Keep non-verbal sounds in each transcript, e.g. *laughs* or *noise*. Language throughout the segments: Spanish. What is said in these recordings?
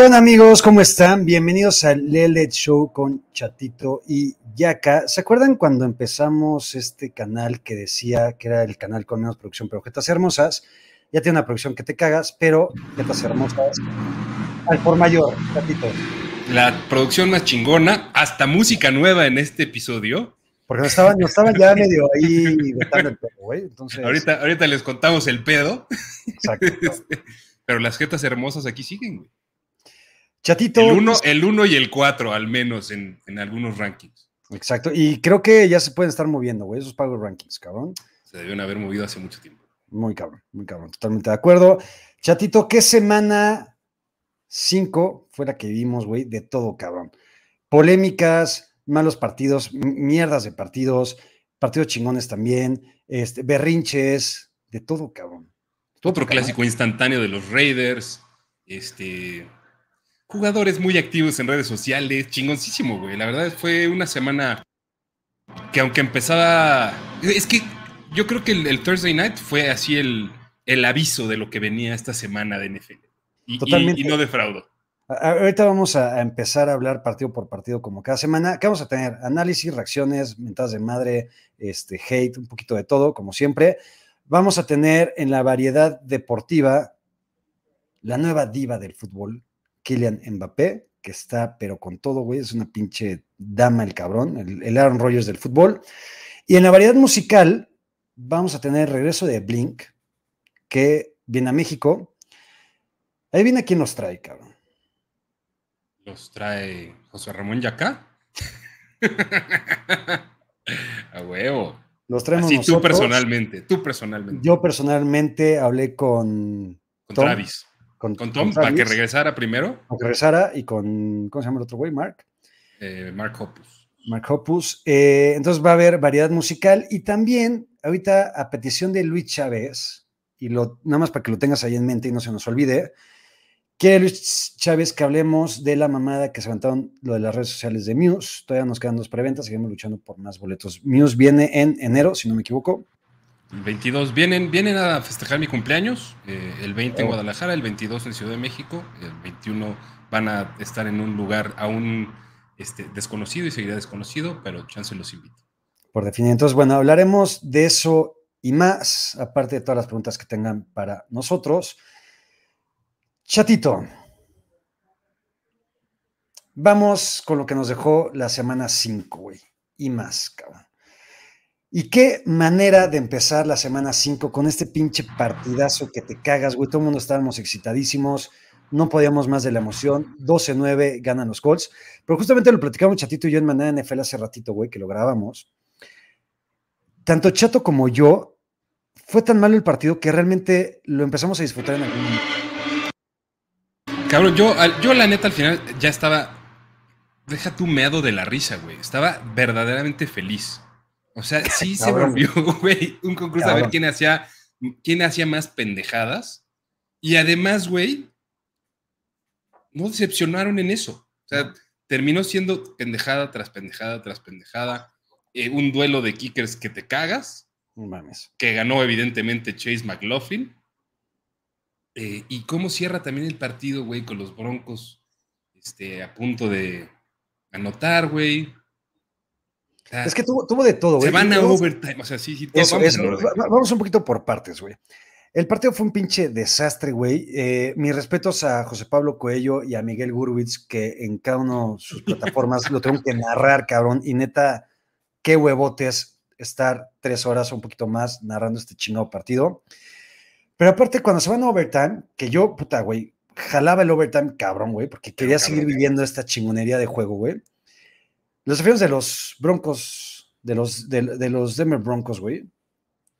¿Qué onda amigos? ¿Cómo están? Bienvenidos al Lele Show con Chatito y Yaka. ¿Se acuerdan cuando empezamos este canal que decía que era el canal con menos producción, pero jetas hermosas? Ya tiene una producción que te cagas, pero jetas hermosas al por mayor, Chatito. La producción más chingona, hasta música nueva en este episodio. Porque nos estaban, nos estaban ya medio ahí vetando el pedo, güey. Entonces... Ahorita, ahorita les contamos el pedo. Exacto. *laughs* Pero las jetas hermosas aquí siguen, güey. Chatito. El 1 el uno y el 4, al menos en, en, algunos rankings. Exacto. Y creo que ya se pueden estar moviendo, güey, esos pagos rankings, cabrón. Se debieron haber movido hace mucho tiempo. Muy cabrón, muy cabrón. Totalmente de acuerdo. Chatito, ¿qué semana 5 fue la que vimos, güey? De todo, cabrón. Polémicas, malos partidos, mierdas de partidos, partidos chingones también, este, berrinches, de todo, cabrón. Otro clásico instantáneo de los Raiders, este, jugadores muy activos en redes sociales, chingoncísimo, güey. La verdad fue una semana que aunque empezaba, es que yo creo que el, Thursday Night fue así el, el, aviso de lo que venía esta semana de NFL. Y, Totalmente. y, no defraudo. Ahorita vamos a empezar a hablar partido por partido como cada semana. ¿Qué vamos a tener? Análisis, reacciones, mentadas de madre, este, hate, un poquito de todo, como siempre. Vamos a tener en la variedad deportiva la nueva diva del fútbol, Kylian Mbappé, que está, pero con todo, güey, es una pinche dama el cabrón, el, Aaron Rodgers del fútbol. Y en la variedad musical vamos a tener el regreso de Blink, que viene a México. Ahí viene quién nos trae, cabrón. Los trae José Ramón Yacá. *laughs* a huevo. Los traemos Así, tú personalmente, tú personalmente. Yo personalmente hablé con, con Travis. Con, Tom, para que regresara primero. Para que regresara y con, ¿cómo se llama el otro güey? Mark. Eh, Mark Hoppus. Mark Hoppus. Eh, entonces va a haber variedad musical y también, ahorita, a petición de Luis Chávez, y lo, nada más para que lo tengas ahí en mente y no se nos olvide, quiere Luis Chávez que hablemos de la mamada que se levantaron lo de las redes sociales de Muse. Todavía nos quedan dos preventas, seguimos luchando por más boletos. Muse viene en enero, si no me equivoco. El 22 vienen, vienen a festejar mi cumpleaños, eh, el 20 en Guadalajara, el 22 en Ciudad de México, el 21 van a estar en un lugar aún este, desconocido y seguirá desconocido, pero chance los invito. Por definición, entonces, bueno, hablaremos de eso y más, aparte de todas las preguntas que tengan para nosotros. Chatito, vamos con lo que nos dejó la semana 5, güey, y más, cabrón. Y qué manera de empezar la semana 5 con este pinche partidazo que te cagas, güey. Todo el mundo estábamos excitadísimos, no podíamos más de la emoción. 12-9 ganan los Colts. Pero justamente lo platicamos Chatito y yo en Manera NFL hace ratito, güey, que lo grabamos. Tanto Chato como yo, fue tan malo el partido que realmente lo empezamos a disfrutar en algún momento. Cabrón, yo, yo la neta al final ya estaba. Deja tu meado de la risa, güey. Estaba verdaderamente feliz. O sea, sí se volvió, *laughs* güey, un concurso a ver quién hacía, quién hacía más pendejadas. Y además, güey, no decepcionaron en eso. O sea, terminó siendo pendejada tras pendejada tras pendejada. Eh, un duelo de kickers que te cagas. Mames. Que ganó, evidentemente, Chase McLaughlin. Eh, y cómo cierra también el partido, güey, con los Broncos este, a punto de anotar, güey es que tuvo, de todo, güey. Se van a overtime, o sea, sí, sí. vamos, un poquito por partes, güey. El partido fue un pinche desastre, güey. Eh, mis respetos a José Pablo Coello y a Miguel Gurwitz, que en cada uno de sus plataformas lo tengo que narrar, cabrón. Y neta, qué huevotes estar tres horas o un poquito más narrando este chingado partido. Pero aparte, cuando se van a overtime, que yo, puta, güey, jalaba el overtime cabrón, güey, porque quería seguir viviendo esta chingonería de juego, güey. Los aficionados de los Broncos, de los, de, los Denver Broncos, güey,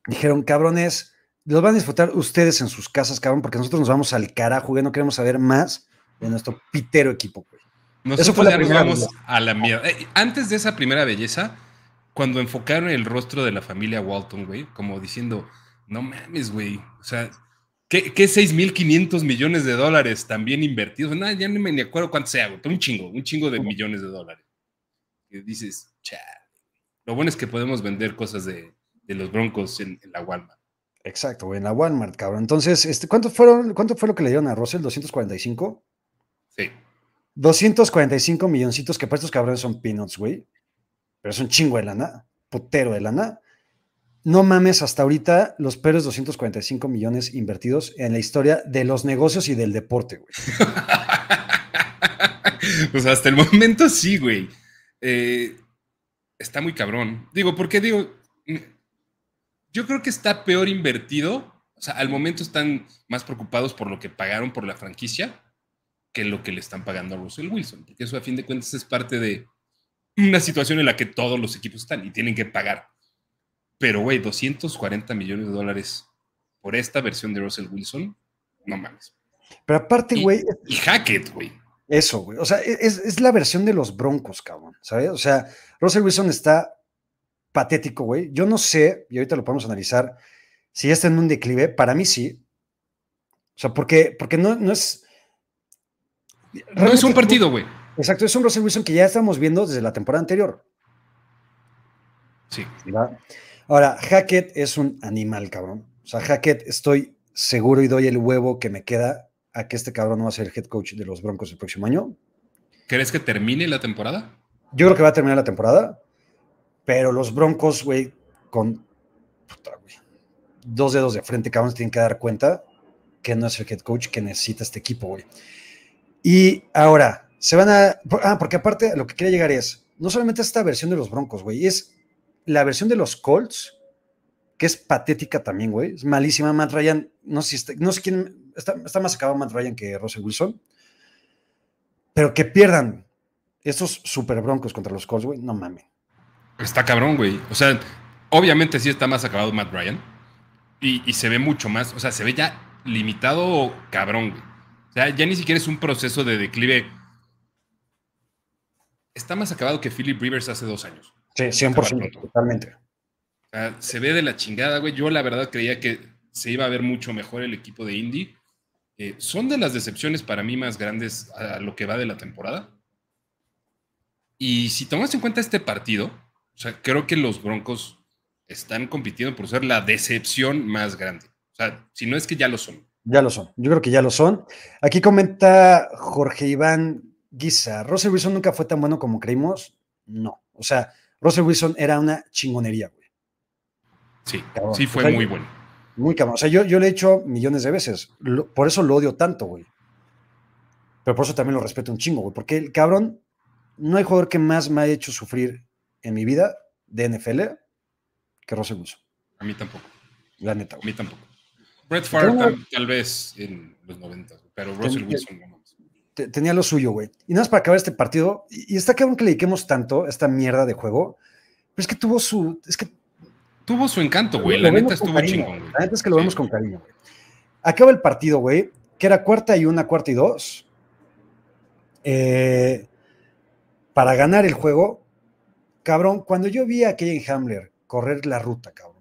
dijeron, cabrones, los van a disfrutar ustedes en sus casas, cabrón, porque nosotros nos vamos al carajo, güey, no queremos saber más de nuestro pitero equipo, güey. Nosotros Eso fue la primera vamos a la mierda. Eh, antes de esa primera belleza, cuando enfocaron el rostro de la familia Walton, güey, como diciendo, no mames, güey, o sea, ¿qué, qué 6.500 millones de dólares también invertidos? Nada, ya no me acuerdo cuánto sea, güey, pero un chingo, un chingo de millones de dólares que dices, chale. Lo bueno es que podemos vender cosas de, los Broncos en, la Walmart. Exacto, güey, en la Walmart, cabrón. Entonces, este, ¿cuánto, fueron, ¿cuánto fue lo que le dieron a Russell? ¿245? Sí. 245 milloncitos, que para estos cabrones son peanuts, güey. Pero es un chingo de lana, putero de lana. No mames, hasta ahorita los peores 245 millones invertidos en la historia de los negocios y del deporte, güey. *laughs* pues hasta el momento sí, güey. Eh, está muy cabrón. Digo, porque digo, yo creo que está peor invertido. O sea, al momento están más preocupados por lo que pagaron por la franquicia que lo que le están pagando a Russell Wilson. Porque eso a fin de cuentas es parte de una situación en la que todos los equipos están y tienen que pagar. Pero, güey, 240 millones de dólares por esta versión de Russell Wilson, no mames. Pero aparte, güey. Y, Hackett, güey. Eso, güey. O sea, es, es, la versión de los broncos, cabrón. ¿Sabes? O sea, Russell Wilson está patético, güey. Yo no sé, y ahorita lo podemos analizar, si ya está en un declive. Para mí sí. O sea, porque, porque no, no es. No es un partido, güey. Exacto, es un Russell Wilson que ya estamos viendo desde la temporada anterior. Sí. Ahora, Hackett es un animal, cabrón. O sea, Hackett, estoy seguro y doy el huevo que me queda a que este cabrón no va a ser el head coach de los Broncos el próximo año. ¿Crees que termine la temporada? Yo creo que va a terminar la temporada, pero los Broncos, güey, con dos dedos de frente, cabrón, tienen que dar cuenta que no es el head coach que necesita este equipo, güey. Y ahora, se van a. Ah, porque aparte, lo que quería llegar es. No solamente esta versión de los Broncos, güey, es la versión de los Colts, que es patética también, güey. Es malísima. Matt Ryan, no sé, si no sé quién. Está, está, más acabado Matt Ryan que Russell Wilson. Pero que pierdan estos super Broncos contra los Colts, güey, no mames. Está cabrón, güey. O sea, obviamente sí está más acabado Matt Ryan. Y, y se ve mucho más. O sea, se ve ya limitado cabrón, güey. O sea, ya ni siquiera es un proceso de declive. Está más acabado que Philip Rivers hace dos años. Sí, 100%, totalmente. O sea, se ve de la chingada, güey. Yo la verdad creía que se iba a ver mucho mejor el equipo de Indy. Eh, son de las decepciones para mí más grandes a lo que va de la temporada. Y si tomas en cuenta este partido, o sea, creo que los Broncos están compitiendo por ser la decepción más grande. O sea, si no es que ya lo son. Ya lo son, yo creo que ya lo son. Aquí comenta Jorge Iván Guisa, ¿Russell Wilson nunca fue tan bueno como creímos? No, o sea, Russell Wilson era una chingonería, güey. Sí, sí fue muy bueno. Muy cabrón, o sea, yo, yo le he hecho millones de veces, por eso lo odio tanto, güey. Pero por eso también lo respeto un chingo, güey, porque el cabrón, no hay jugador que más me ha hecho sufrir en mi vida de NFL que Russell Wilson. A mí tampoco. La neta, güey. A mí tampoco. Brett Favre tal, vez en los 90, pero Russell Wilson no Tenía lo suyo, güey. Y nada más para acabar este partido, y, está cabrón que le dediquemos tanto a esta mierda de juego, pero es que tuvo su. Es que tuvo su encanto, güey. La neta estuvo chingón, güey. La neta es que lo vemos con cariño, güey. Acaba el partido, güey, que era cuarta y una, cuarta y dos. Eh, para ganar el juego, cabrón, cuando yo vi a Kevin Hamler correr la ruta, cabrón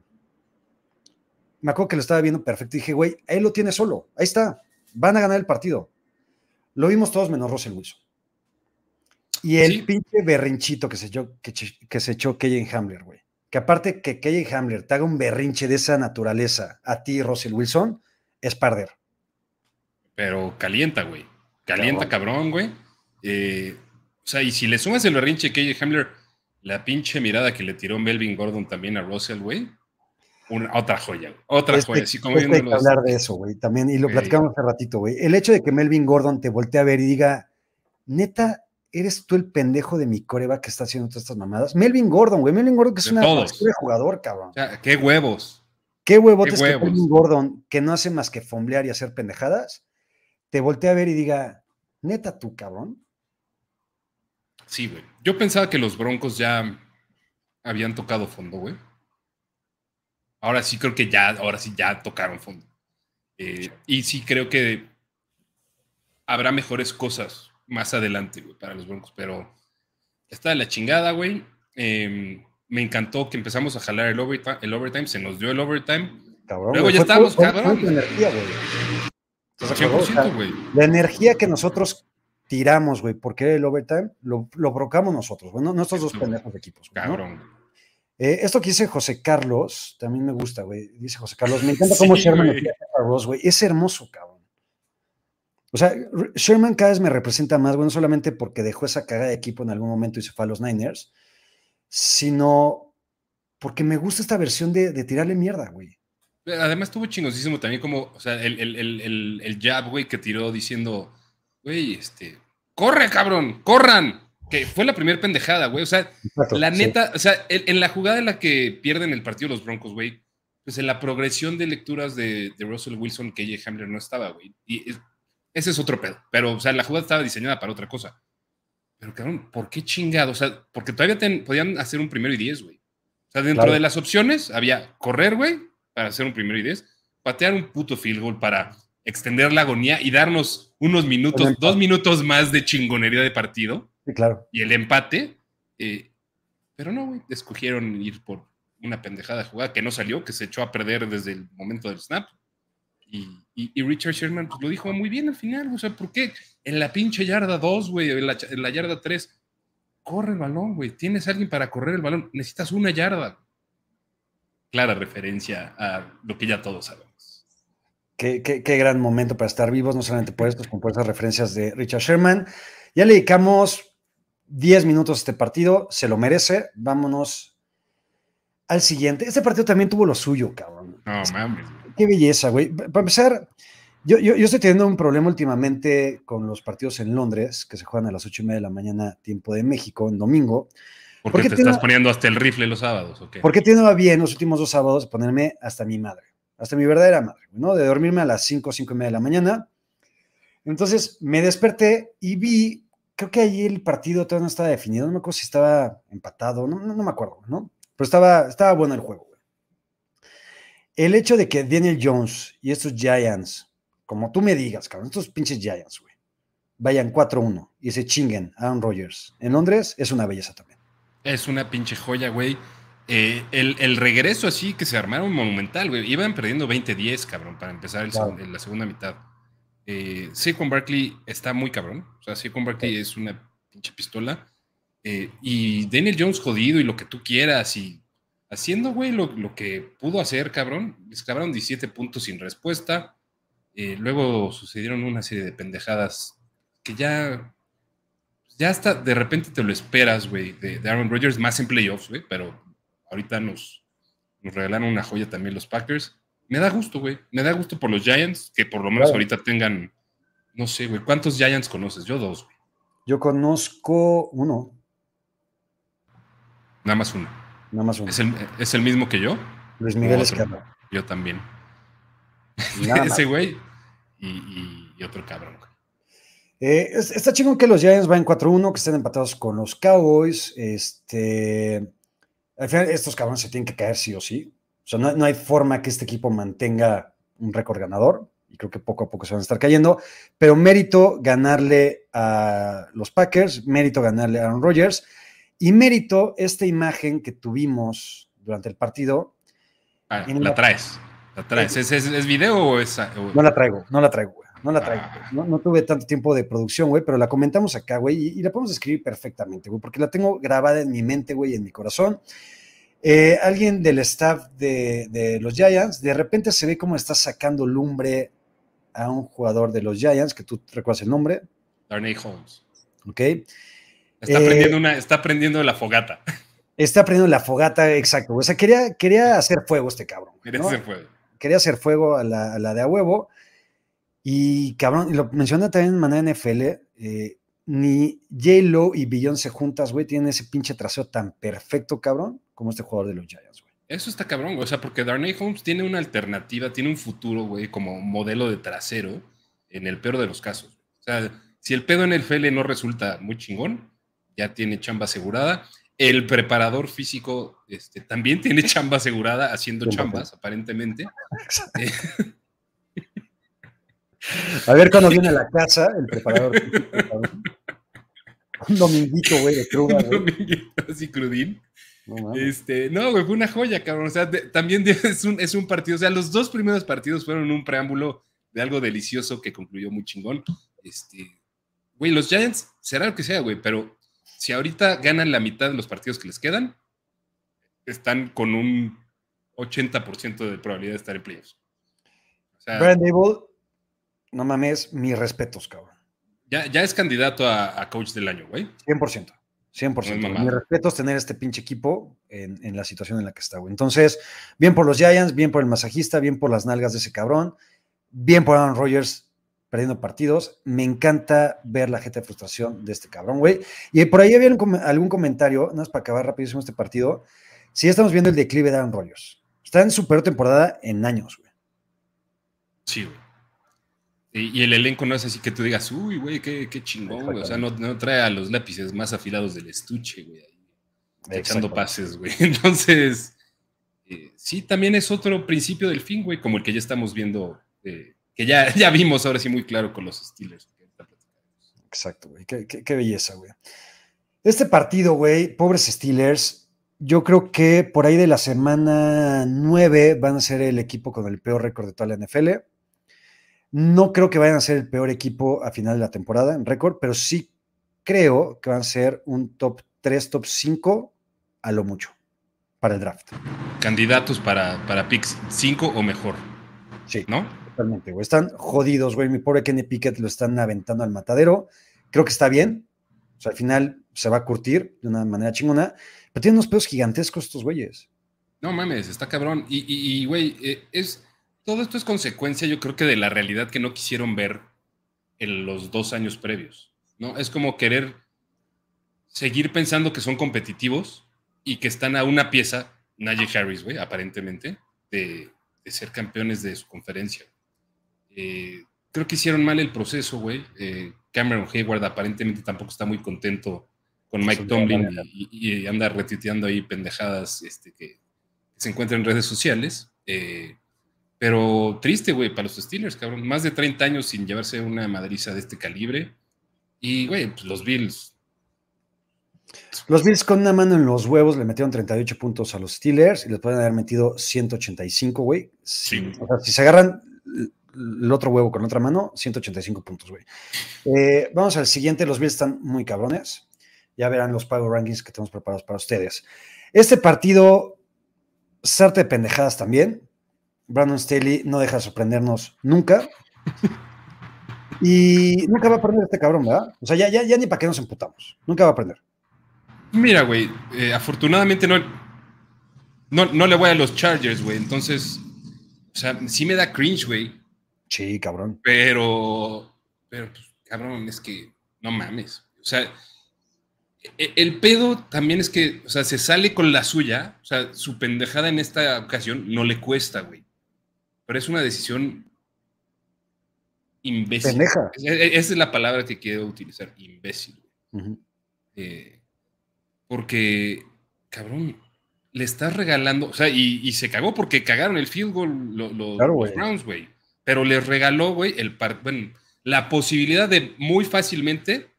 me acuerdo que lo estaba viendo perfecto y dije, güey, él lo tiene solo, ahí está, van a ganar el partido. Lo vimos todos menos Russell Wilson. Y el pinche berrinchito que se echó, que, se echó Hamler, güey. Que aparte que Kejen Hamler te haga un berrinche de esa naturaleza a ti, Russell Wilson, es perder. Pero calienta, güey. Calienta, cabrón, güey. Eh, o sea, y si le sumas el berrinche de Hamler, la pinche mirada que le tiró Melvin Gordon también a Russell, güey otra joya, otra joya. Sí, como hay que hablar de eso, güey, también, y lo platicamos hace ratito, güey. El hecho de que Melvin Gordon te voltee a ver y diga, neta, ¿eres tú el pendejo de mi coreba que está haciendo todas estas mamadas? Melvin Gordon, güey, Melvin Gordon que es una de jugador, cabrón. O sea, qué huevos. Qué huevotes que Melvin Gordon, que no hace más que fomblear y hacer pendejadas, te voltea a ver y diga, neta tú, cabrón. Sí, güey. Yo pensaba que los Broncos ya habían tocado fondo, güey. Ahora sí creo que ya, ahora sí ya tocaron fondo. Eh, y sí creo que habrá mejores cosas más adelante, güey, para los Broncos, pero está de la chingada, güey. Em, me encantó que empezamos a jalar el overtime, el overtime, se nos dio el overtime. Luego ya estábamos, cabrón. La energía, güey. La energía que nosotros tiramos, güey, porque el overtime lo, lo provocamos nosotros, bueno, no estos dos pendejos de equipos. Cabrón. Eh, esto que dice José Carlos, también me gusta, güey. Dice José Carlos, me encanta cómo Sherman a Ross, güey. Es hermoso, cabrón. O sea, Sherman cada vez me representa más, bueno, solamente porque dejó esa cagada de equipo en algún momento y se fue a los Niners, sino porque me gusta esta versión de, de tirarle mierda, güey. Además, estuvo chingosísimo también como, o sea, el, el, el, el jab, güey, que tiró diciendo, güey, este, corre, cabrón, corran. Que fue la primera pendejada, güey. O sea, la neta, o sea, en, la jugada en la que pierden el partido los Broncos, güey, pues en la progresión de lecturas de, de Russell Wilson, que Hamler no estaba, güey. Y ese es otro pedo. Pero, o sea, la jugada estaba diseñada para otra cosa. Pero, cabrón, ¿por qué chingado? O sea, porque todavía podían hacer un primero y diez, güey. O sea, dentro de las opciones había correr, güey, para hacer un primero y diez, patear un puto field goal para extender la agonía y darnos unos minutos, dos minutos más de chingonería de partido. Sí, claro. Y el empate. Eh, pero no, güey, escogieron ir por una pendejada jugada que no salió, que se echó a perder desde el momento del snap. Y, Richard Sherman pues, lo dijo muy bien al final, o sea, ¿por qué? En la pinche yarda 2, güey, en la, en la yarda 3, corre el balón, güey, tienes alguien para correr el balón, necesitas una yarda clara referencia a lo que ya todos sabemos. Qué, gran momento para estar vivos, no solamente por esto, sino por esas referencias de Richard Sherman. Ya le dedicamos 10 minutos a este partido, se lo merece. Vámonos al siguiente. Este partido también tuvo lo suyo, cabrón. No mames. Qué belleza, güey. Para empezar, yo, yo, estoy teniendo un problema últimamente con los partidos en Londres, que se juegan a las 8 y media de la mañana, tiempo de México, en domingo. ¿Por qué te estás poniendo hasta el rifle los sábados? ¿o qué? Porque tengo bien los últimos dos sábados ponerme hasta mi madre, hasta mi verdadera madre, ¿no? De dormirme a las 5, 5 y media de la mañana. Entonces me desperté y vi, creo que allí el partido todavía no estaba definido, no me acuerdo si estaba empatado, no, no, me acuerdo, ¿no? Pero estaba, estaba bueno el juego. El hecho de que Daniel Jones y estos Giants, como tú me digas, cabrón, estos pinches Giants, güey, vayan 4-1 y se chinguen a Aaron Rodgers en Londres, es una belleza también. Es una pinche joya, güey. Eh, el, regreso así que se armaron monumental, güey. Iban perdiendo 20-10, cabrón, para empezar el, la segunda mitad. Eh, Saquon Barkley está muy cabrón. O sea, Saquon Barkley es una pinche pistola. Eh, y Daniel Jones jodido y lo que tú quieras y haciendo, güey, lo, que pudo hacer, cabrón. Les clavaron 17 puntos sin respuesta. Eh, luego sucedieron una serie de pendejadas que ya ya hasta de repente te lo esperas, güey, de, Aaron Rodgers, más en playoffs, güey, pero ahorita nos, nos regalaron una joya también los Packers. Me da gusto, güey, me da gusto por los Giants, que por lo menos ahorita tengan, no sé, güey, ¿cuántos Giants conoces? Yo dos, güey. Yo conozco uno. Nada más uno. Nada más uno. ¿Es el, mismo que yo? Luis Miguel Escala. Yo también. *laughs* Ese güey y, y otro cabrón. Eh, está chingón que los Giants van 4-1, que estén empatados con los Cowboys. Este, al final, estos cabrones se tienen que caer sí o sí. O sea, no, hay forma que este equipo mantenga un récord ganador. Y creo que poco a poco se van a estar cayendo. Pero mérito ganarle a los Packers, mérito ganarle a Aaron Rodgers. Y mérito esta imagen que tuvimos durante el partido. Ah, la, traes. La traes. ¿Es, es, video o es.? No la traigo, no la traigo, güey. No la traigo. Ah. No, tuve tanto tiempo de producción, güey, pero la comentamos acá, güey, y, la podemos escribir perfectamente, güey, porque la tengo grabada en mi mente, güey, en mi corazón. Eh, alguien del staff de, los Giants, de repente se ve como está sacando lumbre a un jugador de los Giants, que tú recuerdas el nombre. Darnay Holmes. Ok. Está, prendiendo eh, una, está prendiendo la fogata. Está prendiendo la fogata, exacto. O sea, quería, quería hacer fuego este cabrón. Quería hacer fuego. Quería hacer fuego a la, a la de a huevo. Y cabrón, lo menciona también en manera NFL, eh, ni J-Lo y Beyoncé juntas, güey, tienen ese pinche traseo tan perfecto, cabrón, como este jugador de los Giants, güey. Eso está cabrón, güey. O sea, porque Darnay Holmes tiene una alternativa, tiene un futuro, güey, como modelo de trasero en el peor de los casos. O sea, si el pedo en el FL no resulta muy chingón, ya tiene chamba asegurada. El preparador físico este, también tiene *laughs* chamba asegurada haciendo chambas, aparentemente. Exacto. A ver cuando *laughs* viene a la casa el preparador. Un dominguito, güey, de cruda. Un dominguito así crudín. No, este, no, güey, fue una joya, cabrón. O sea, también *laughs* es un, es un partido. O sea, los dos primeros partidos fueron un preámbulo de algo delicioso que concluyó muy chingón. Este, güey, los Giants, será lo que sea, güey, pero si ahorita ganan la mitad de los partidos que les quedan, están con un 80% de probabilidad de estar en playoffs. O sea, no mames, mis respetos, cabrón. Ya, ya es candidato a, coach del año, güey. 100%. 100%. mis respetos tener este pinche equipo en, en, la situación en la que está, güey. Entonces, bien por los Giants, bien por el masajista, bien por las nalgas de ese cabrón, bien por Aaron Rodgers perdiendo partidos. Me encanta ver la gente de frustración de este cabrón, güey. Y por ahí había algún comentario, nada más para acabar rapidísimo este partido. Si ya estamos viendo el declive de Aaron Rodgers. Está en su peor temporada en años, güey. Sí, güey. Y, el elenco no es así que tú digas, uy, güey, qué, qué chingón, güey. O sea, no, no, trae a los lápices más afilados del estuche, güey. Echando pases, güey. *laughs* Entonces, eh, sí, también es otro principio del fin, güey, como el que ya estamos viendo, eh, que ya, *laughs* ya vimos ahora sí muy claro con los Steelers. Exacto, güey. Qué, qué, qué belleza, güey. Este partido, güey, pobres Steelers, yo creo que por ahí de la semana 9 van a ser el equipo con el peor récord de toda la NFL no creo que vayan a ser el peor equipo a final de la temporada en récord, pero sí creo que van a ser un top 3, top 5 a lo mucho para el draft. Candidatos para, para picks 5 o mejor. Sí. ¿No? Totalmente, güey. Están jodidos, güey. Mi pobre Kenny Pickett lo están aventando al matadero. Creo que está bien. O sea, al final se va a curtir de una manera chingona. Pero tienen unos pedos gigantescos estos güeyes. No mames, está cabrón. Y, güey, eh, es todo esto es consecuencia, yo creo que de la realidad que no quisieron ver en los dos años previos, ¿no? Es como querer seguir pensando que son competitivos y que están a una pieza, Najee Harris, güey, aparentemente, de, ser campeones de su conferencia. Eh, creo que hicieron mal el proceso, güey. Eh, Cameron Hayward aparentemente tampoco está muy contento con Mike Tomlin y, anda retuiteando ahí pendejadas este, que, se encuentran en redes sociales. Eh, pero triste, güey, para los Steelers, cabrón. Más de 30 años sin llevarse una madriza de este calibre. Y, güey, pues los Bills. Los Bills con una mano en los huevos le metieron 38 puntos a los Steelers y les pueden haber metido 185, güey. Sí. O sea, si se agarran el otro huevo con otra mano, 185 puntos, güey. Eh, vamos al siguiente. Los Bills están muy cabrones. Ya verán los pago rankings que tenemos preparados para ustedes. Este partido, sarte de pendejadas también. Brandon Staley no deja de sorprendernos nunca. Y nunca va a aprender este cabrón, ¿verdad? O sea, ya, ya, ya ni para qué nos emputamos. Nunca va a aprender. Mira, güey, eh, afortunadamente no, no, le voy a los Chargers, güey. Entonces, o sea, sí me da cringe, güey. Sí, cabrón. Pero, pero, pues, cabrón, es que no mames. O sea, e, el pedo también es que, o sea, se sale con la suya. O sea, su pendejada en esta ocasión no le cuesta, güey pero es una decisión imbécil. Pendeja. E, e, esa es la palabra que quiero utilizar, imbécil. Eh, porque, cabrón, le estás regalando, o sea, y, se cagó porque cagaron el field goal los Browns, güey. Pero le regaló, güey, el bueno, la posibilidad de muy fácilmente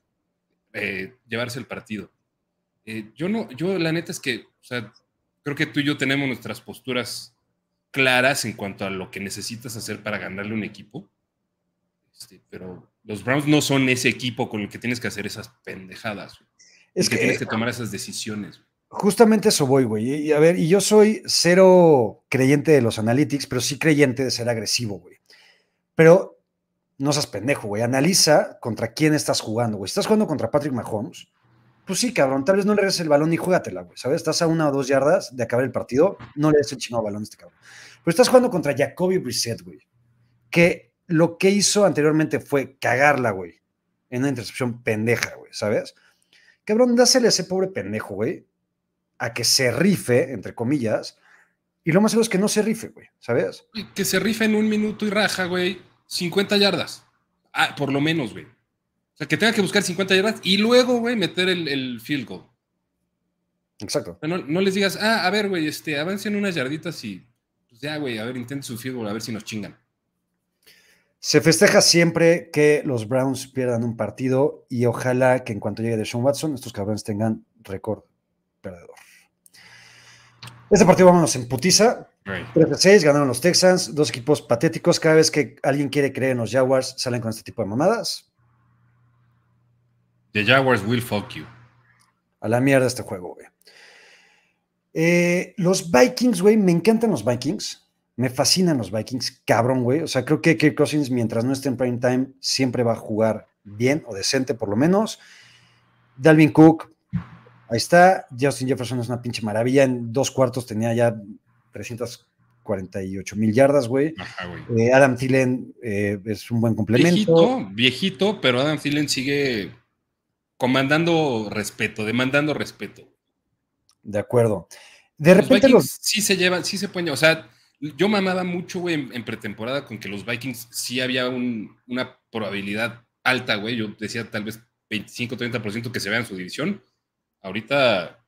eh, llevarse el partido. Eh, yo no, yo la neta es que, o sea, creo que tú y yo tenemos nuestras posturas claras en cuanto a lo que necesitas hacer para ganarle un equipo. Este, pero los Browns no son ese equipo con el que tienes que hacer esas pendejadas. Es que, tienes que tomar esas decisiones. Justamente eso voy, güey. Y a ver, y yo soy cero creyente de los analytics, pero sí creyente de ser agresivo, güey. Pero no seas pendejo, güey. Analiza contra quién estás jugando, güey. ¿Estás jugando contra Patrick Mahomes? Pues sí, cabrón, tal vez no le des el balón y juégatela, güey, ¿sabes? Estás a una o dos yardas de acabar el partido, no le des el chingado balón a este cabrón. Pero estás jugando contra Jacoby Brissett, güey, que lo que hizo anteriormente fue cagarla, güey, en una intercepción pendeja, güey, ¿sabes? Cabrón, dásele a ese pobre pendejo, güey, a que se rife, entre comillas, y lo más seguro es que no se rife, güey, ¿sabes? Que se rife en un minuto y raja, güey, 50 yardas. Ah, por lo menos, güey sea, que tenga que buscar 50 yardas y luego, güey, meter el, field goal. Exacto. No, les digas, ah, a ver, güey, este, avancen unas yarditas y pues ya, güey, a ver, intenten su field goal, a ver si nos chingan. Se festeja siempre que los Browns pierdan un partido y ojalá que en cuanto llegue Deshaun Watson, estos cabrones tengan récord. Este partido vámonos en putiza. 3-6, ganaron los Texans, dos equipos patéticos. Cada vez que alguien quiere creer en los Jaguars, salen con este tipo de mamadas. The Jaguars will fuck you. A la mierda este juego, güey. Eh, los Vikings, güey, me encantan los Vikings. Me fascinan los Vikings, cabrón, güey. O sea, creo que Kirk Cousins, mientras no esté en prime time, siempre va a jugar bien o decente, por lo menos. Dalvin Cook, ahí está. Justin Jefferson es una pinche maravilla. En dos cuartos tenía ya 348 mil yardas, güey. Eh, Adam Thielen eh, es un buen complemento. Viejito, viejito, pero Adam Thielen sigue comandando respeto, demandando respeto. De acuerdo. De repente los, sí se llevan, sí se pueden, o sea, yo mamaba mucho, güey, en, pretemporada con que los Vikings sí había una probabilidad alta, güey. Yo decía tal vez 25-30% que se vea en su división. Ahorita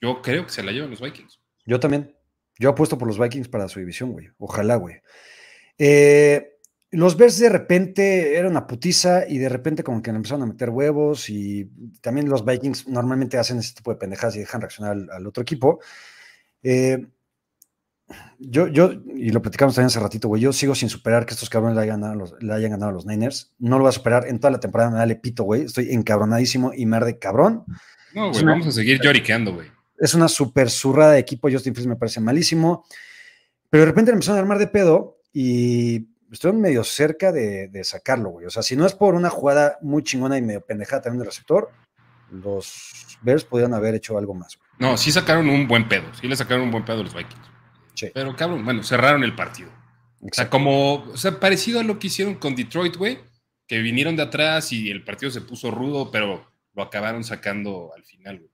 yo creo que se la llevan los Vikings. Yo también. Yo apuesto por los Vikings para su división, güey. Ojalá, güey. Eh, los Bears de repente era una putiza y de repente como que empezaron a meter huevos y también los Vikings normalmente hacen ese tipo de pendejadas y dejan reaccionar al, otro equipo. Eh, yo, yo, y lo platicamos también hace ratito, güey, yo sigo sin superar que estos cabrones le hayan, ganado los, le hayan ganado a los Niners. No lo voy a superar en toda la temporada, me da pito, güey. Estoy encabronadísimo y me arde cabrón. No, güey, vamos a seguir lloriqueando, güey. Es una super zurrada de equipo, Justin Fields me parece malísimo. Pero de repente me empezaron a armar de pedo y estoy medio cerca de, de sacarlo, güey. O sea, si no es por una jugada muy chingona y medio pendejada también del receptor, los Bears podrían haber hecho algo más. No, sí sacaron un buen pedo. Sí le sacaron un buen pedo a los Vikings. Pero cabrón, bueno, cerraron el partido. O sea, como, o sea, parecido a lo que hicieron con Detroit, güey, que vinieron de atrás y el partido se puso rudo, pero lo acabaron sacando al final, güey.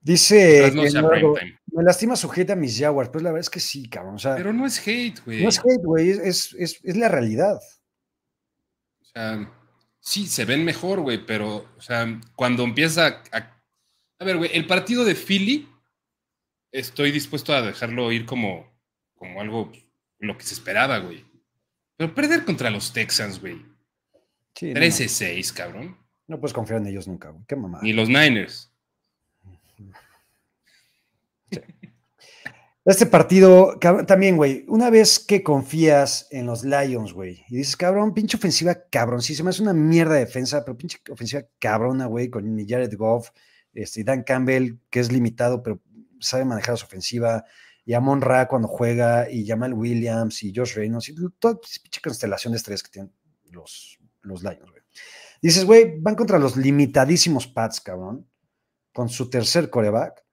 Dice, me lastima su hate a mis Jaguars, pues la verdad es que sí, cabrón. O sea, pero no es hate, güey. No es hate, güey, es, es, es, la realidad. O sea, sí, se ven mejor, güey, pero, o sea, cuando empieza a... A ver, güey, el partido de Philly estoy dispuesto a dejarlo ir como, como algo, lo que se esperaba, güey. Pero perder contra los Texans, güey. 13-6, cabrón. No puedes confiar en ellos nunca, güey. Qué mamá. Ni los Niners. *laughs* Este partido, también, güey, una vez que confías en los Lions, güey, y dices, cabrón, pinche ofensiva cabroncísima, es una mierda de defensa, pero pinche ofensiva cabrona, güey, con Jared Goff, este, Dan Campbell, que es limitado, pero sabe manejar su ofensiva, y Amon Ra cuando juega, y Jamal Williams, y Josh Reynolds, y toda esa pinche constelación de estrés que tienen los, los Lions, güey. Dices, güey, van contra los limitadísimos Pats, cabrón, con su tercer coreback.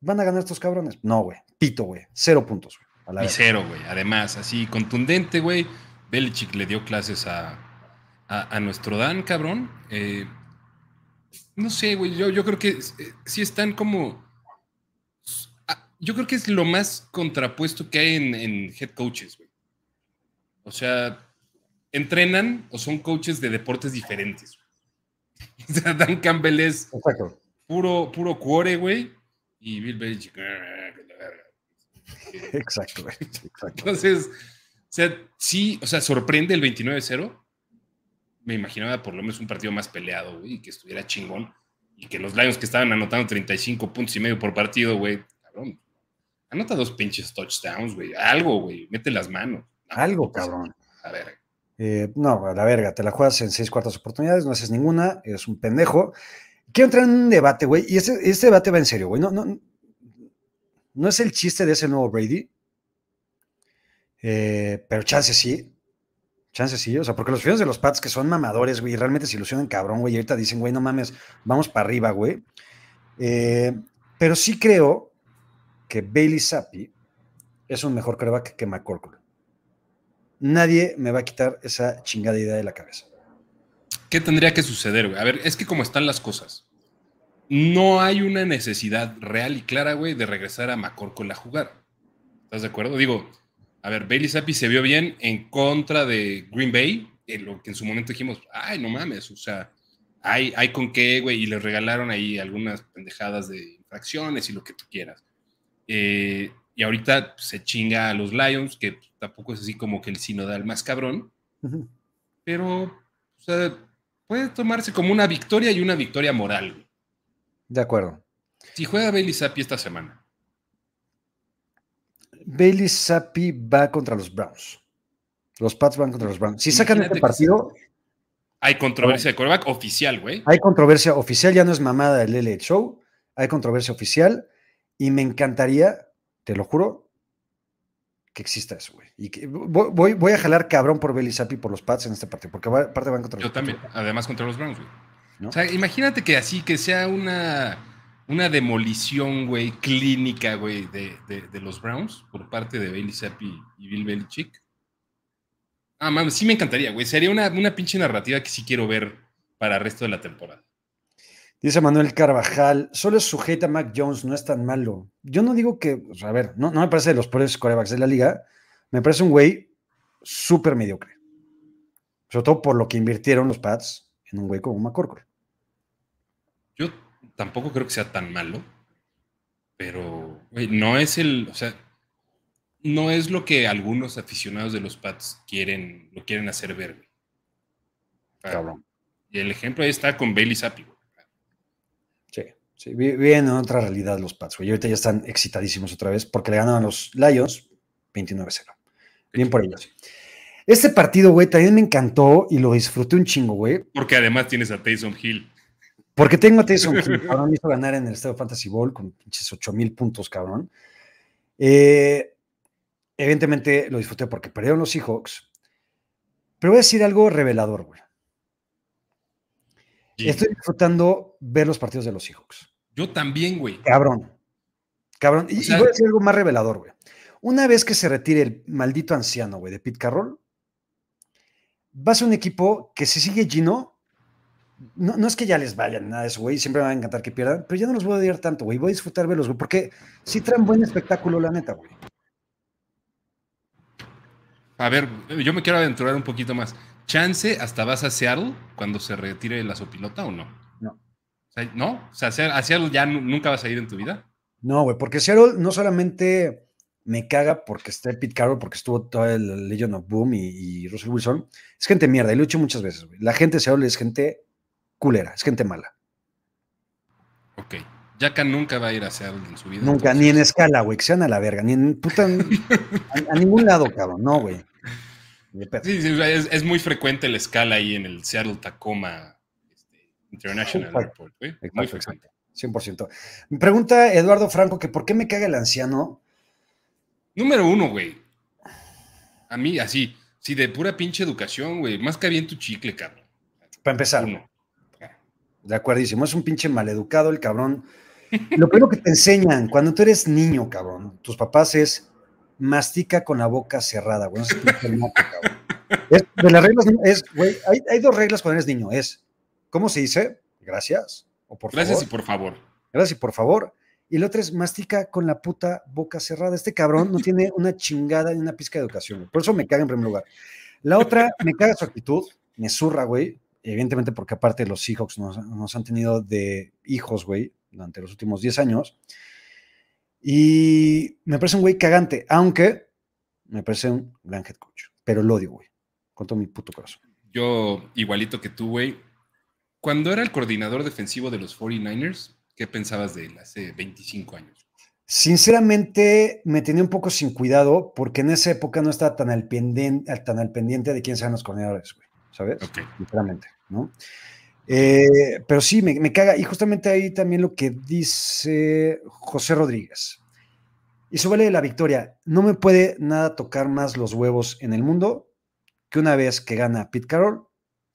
¿Van a ganar estos cabrones? No, güey. Pito, güey. Cero puntos, güey. Y cero, güey. Además, así contundente, güey. Belichick le dio clases a, a, nuestro Dan, cabrón. Eh, no sé, güey. Yo, yo creo que eh, sí están como yo creo que es lo más contrapuesto que hay en, head coaches, güey. O sea, entrenan o son coaches de deportes diferentes. *laughs* O sea, Dan Campbell es puro, puro cuore, güey. Y Bill Belichick. *laughs* Exacto, güey. Entonces, o sea, sí, o sea, sorprende el 29-0. Me imaginaba por lo menos un partido más peleado, güey, y que estuviera chingón. Y que los Lions que estaban anotando 35 puntos y medio por partido, güey, cabrón, Anota dos pinches touchdowns, güey. Algo, güey. Mete las manos. Algo, cabrón. A ver. Eh, no, a la verga, te la juegas en seis cuartas oportunidades, no haces ninguna, eres un pendejo. Quiero entrar en un debate, güey, y este, este, debate va en serio, güey. No, no, no es el chiste de ese nuevo Brady, eh, pero chance sí. Chance sí, o sea, porque los fines de los Pats que son mamadores, güey, realmente se ilusionan cabrón, güey, y ahorita dicen, güey, no mames, vamos para arriba, güey. Eh, pero sí creo que Bailey Zappi es un mejor coreback que McCorkle. Nadie me va a quitar esa chingada idea de la cabeza. ¿Qué tendría que suceder, güey? A ver, es que como están las cosas, no hay una necesidad real y clara, güey, de regresar a McCorkle a jugar. ¿Estás de acuerdo? Digo, a ver, Bailey Zappi se vio bien en contra de Green Bay, en lo que en su momento dijimos, ay, no mames, o sea, hay, hay con qué, güey, y les regalaron ahí algunas pendejadas de infracciones y lo que tú quieras. Eh, y ahorita se chinga a los Lions, que tampoco es así como que el sinodal más cabrón. Pero, puede tomarse como una victoria y una victoria moral. De acuerdo. Si juega Bailey Zappi esta semana. Bailey Zappi va contra los Browns. Los Pats van contra los Browns. Si sacan este partido. Hay controversia de quarterback oficial, güey. Hay controversia oficial, ya no es mamada del LA Show. Hay controversia oficial. Y me encantaría, te lo juro, que exista eso, güey. Y que, voy, voy a jalar cabrón por Belly Zappi por los Pats en este partido, porque aparte van contra los Yo también, además contra los Browns, güey. O sea, imagínate que así, que sea una, una demolición, güey, clínica, güey, de, de, los Browns por parte de Bailey Zappi y Bill Belichick. Ah, mames, sí me encantaría, güey. Sería una, una pinche narrativa que sí quiero ver para el resto de la temporada. Dice Manuel Carvajal, solo es sujeta a Mac Jones, no es tan malo. Yo no digo que, a ver, no, no me parece de los peores corebacks de la liga, me parece un güey súper mediocre. Sobre todo por lo que invirtieron los Pats en un güey como McCorkle. Yo tampoco creo que sea tan malo, pero güey, no es el, o sea, no es lo que algunos aficionados de los Pats quieren, lo quieren hacer ver. Cabrón. Y el ejemplo ahí está con Bailey Zappi. Sí, vienen en otra realidad los Pats, güey. Y ahorita ya están excitadísimos otra vez porque le ganaron a los Lions 29-0. Bien por ellos. Este partido, güey, también me encantó y lo disfruté un chingo, güey. Porque además tienes a Taysom Hill. Porque tengo a Taysom *laughs* Hill, cabrón, me hizo ganar en el Estado Fantasy Bowl con pinches 8 mil puntos, cabrón. Eh, evidentemente lo disfruté porque perdieron los Seahawks. Pero voy a decir algo revelador, güey. Estoy disfrutando ver los partidos de los Seahawks. Yo también, güey. Cabrón. Cabrón. Y, voy a decir algo más revelador, güey. Una vez que se retire el maldito anciano, güey, de Pete Carroll, va a ser un equipo que si sigue Gino, no, es que ya les vayan nada de eso, güey, siempre me va a encantar que pierdan, pero ya no los voy a odiar tanto, güey, voy a disfrutar verlos, güey, porque sí traen buen espectáculo, la neta, güey. A ver, yo me quiero aventurar un poquito más. ¿Chance hasta vas a Seattle cuando se retire la sopilota o no? No. ¿No? O sea, a Seattle ya nunca vas a ir en tu vida. No, güey, porque Seattle no solamente me caga porque está Pete Carroll, porque estuvo todo el Legion of Boom y, Russell Wilson. Es gente mierda, y lo he dicho muchas veces, güey. La gente de Seattle es gente culera, es gente mala. Ok. Jacka nunca va a ir a Seattle en su vida. Nunca, ni en escala, güey, que sean a la verga, ni en puta. *laughs* a ningún lado, cabrón, no, güey. Sí, es, muy frecuente la escala ahí en el Seattle Tacoma International Airport. Muy frecuente. 100%. Me pregunta Eduardo Franco que por qué me caga el anciano. Número uno, güey. A mí, así, sí, de pura pinche educación, güey. Más que bien tu chicle, cabrón. Para empezar. Uno. De acuerdísimo. Es un pinche maleducado el cabrón. Lo primero que te enseñan cuando tú eres niño, cabrón, tus papás es mastica con la boca cerrada, güey. *laughs* es, de las reglas es, güey, hay, dos reglas cuando eres niño. Es, ¿cómo se dice? Gracias. O por Gracias y por favor. Gracias y por favor. Y el otro es mastica con la puta boca cerrada. Este cabrón no *laughs* tiene una chingada ni una pizca de educación. Por eso me caga en primer lugar. La otra, me caga su actitud, me zurra, güey. Evidentemente porque aparte los Seahawks nos, nos han tenido de hijos, güey, durante los últimos 10 años. Y me parece un güey cagante, aunque me parece un gran head coach. Pero lo odio, güey. Con todo mi puto corazón. Yo, igualito que tú, güey. Cuando era el coordinador defensivo de los 49ers, ¿qué pensabas de él hace 25 años? Sinceramente, me tenía un poco sin cuidado porque en esa época no estaba tan al pendiente, tan al pendiente de quién sean los coordinadores, güey. ¿Sabes? Ok. Sinceramente, ¿no? Eh, pero sí, me, caga. Y justamente ahí también lo que dice José Rodríguez. Y súbele la victoria. No me puede nada tocar más los huevos en el mundo que una vez que gana Pete Carroll,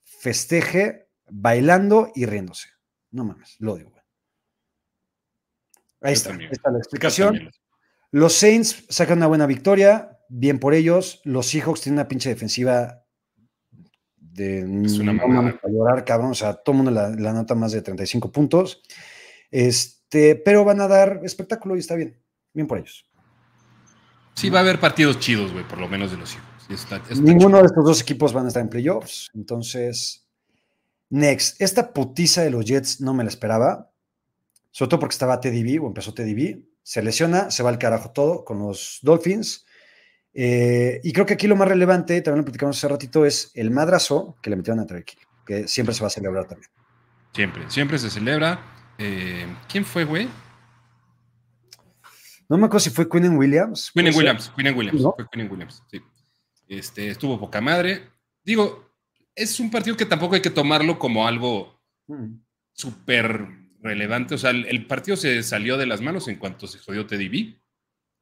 festeje bailando y riéndose. No mames, lo digo. Ahí está, ahí está la explicación. Los Saints sacan una buena victoria, bien por ellos. Los Seahawks tienen una pinche defensiva es una mamá. llorar, cabrón. O sea, todo mundo la, nota más de 35 puntos. Este, pero van a dar espectáculo y está bien. Bien por ellos. Sí, va a haber partidos chidos, güey, por lo menos de los hijos. Ninguno de estos dos equipos van a estar en playoffs. Entonces, next. Esta putiza de los Jets no me la esperaba. Sobre todo porque estaba TDB o empezó TDB. Se lesiona, se va al carajo todo con los Dolphins. Eh, y creo que aquí lo más relevante, también lo platicamos hace ratito, es el madrazo que le metieron a Trevor que siempre se va a celebrar también. Siempre, siempre se celebra. Eh, ¿Quién fue, güey? No me acuerdo si fue Quinn Williams. Quinn Williams, Quinn Williams, fue Quinn Williams, sí. Este, estuvo poca madre. Digo, es un partido que tampoco hay que tomarlo como algo mm. súper relevante. O sea, el, partido se salió de las manos en cuanto se jodió Teddy B.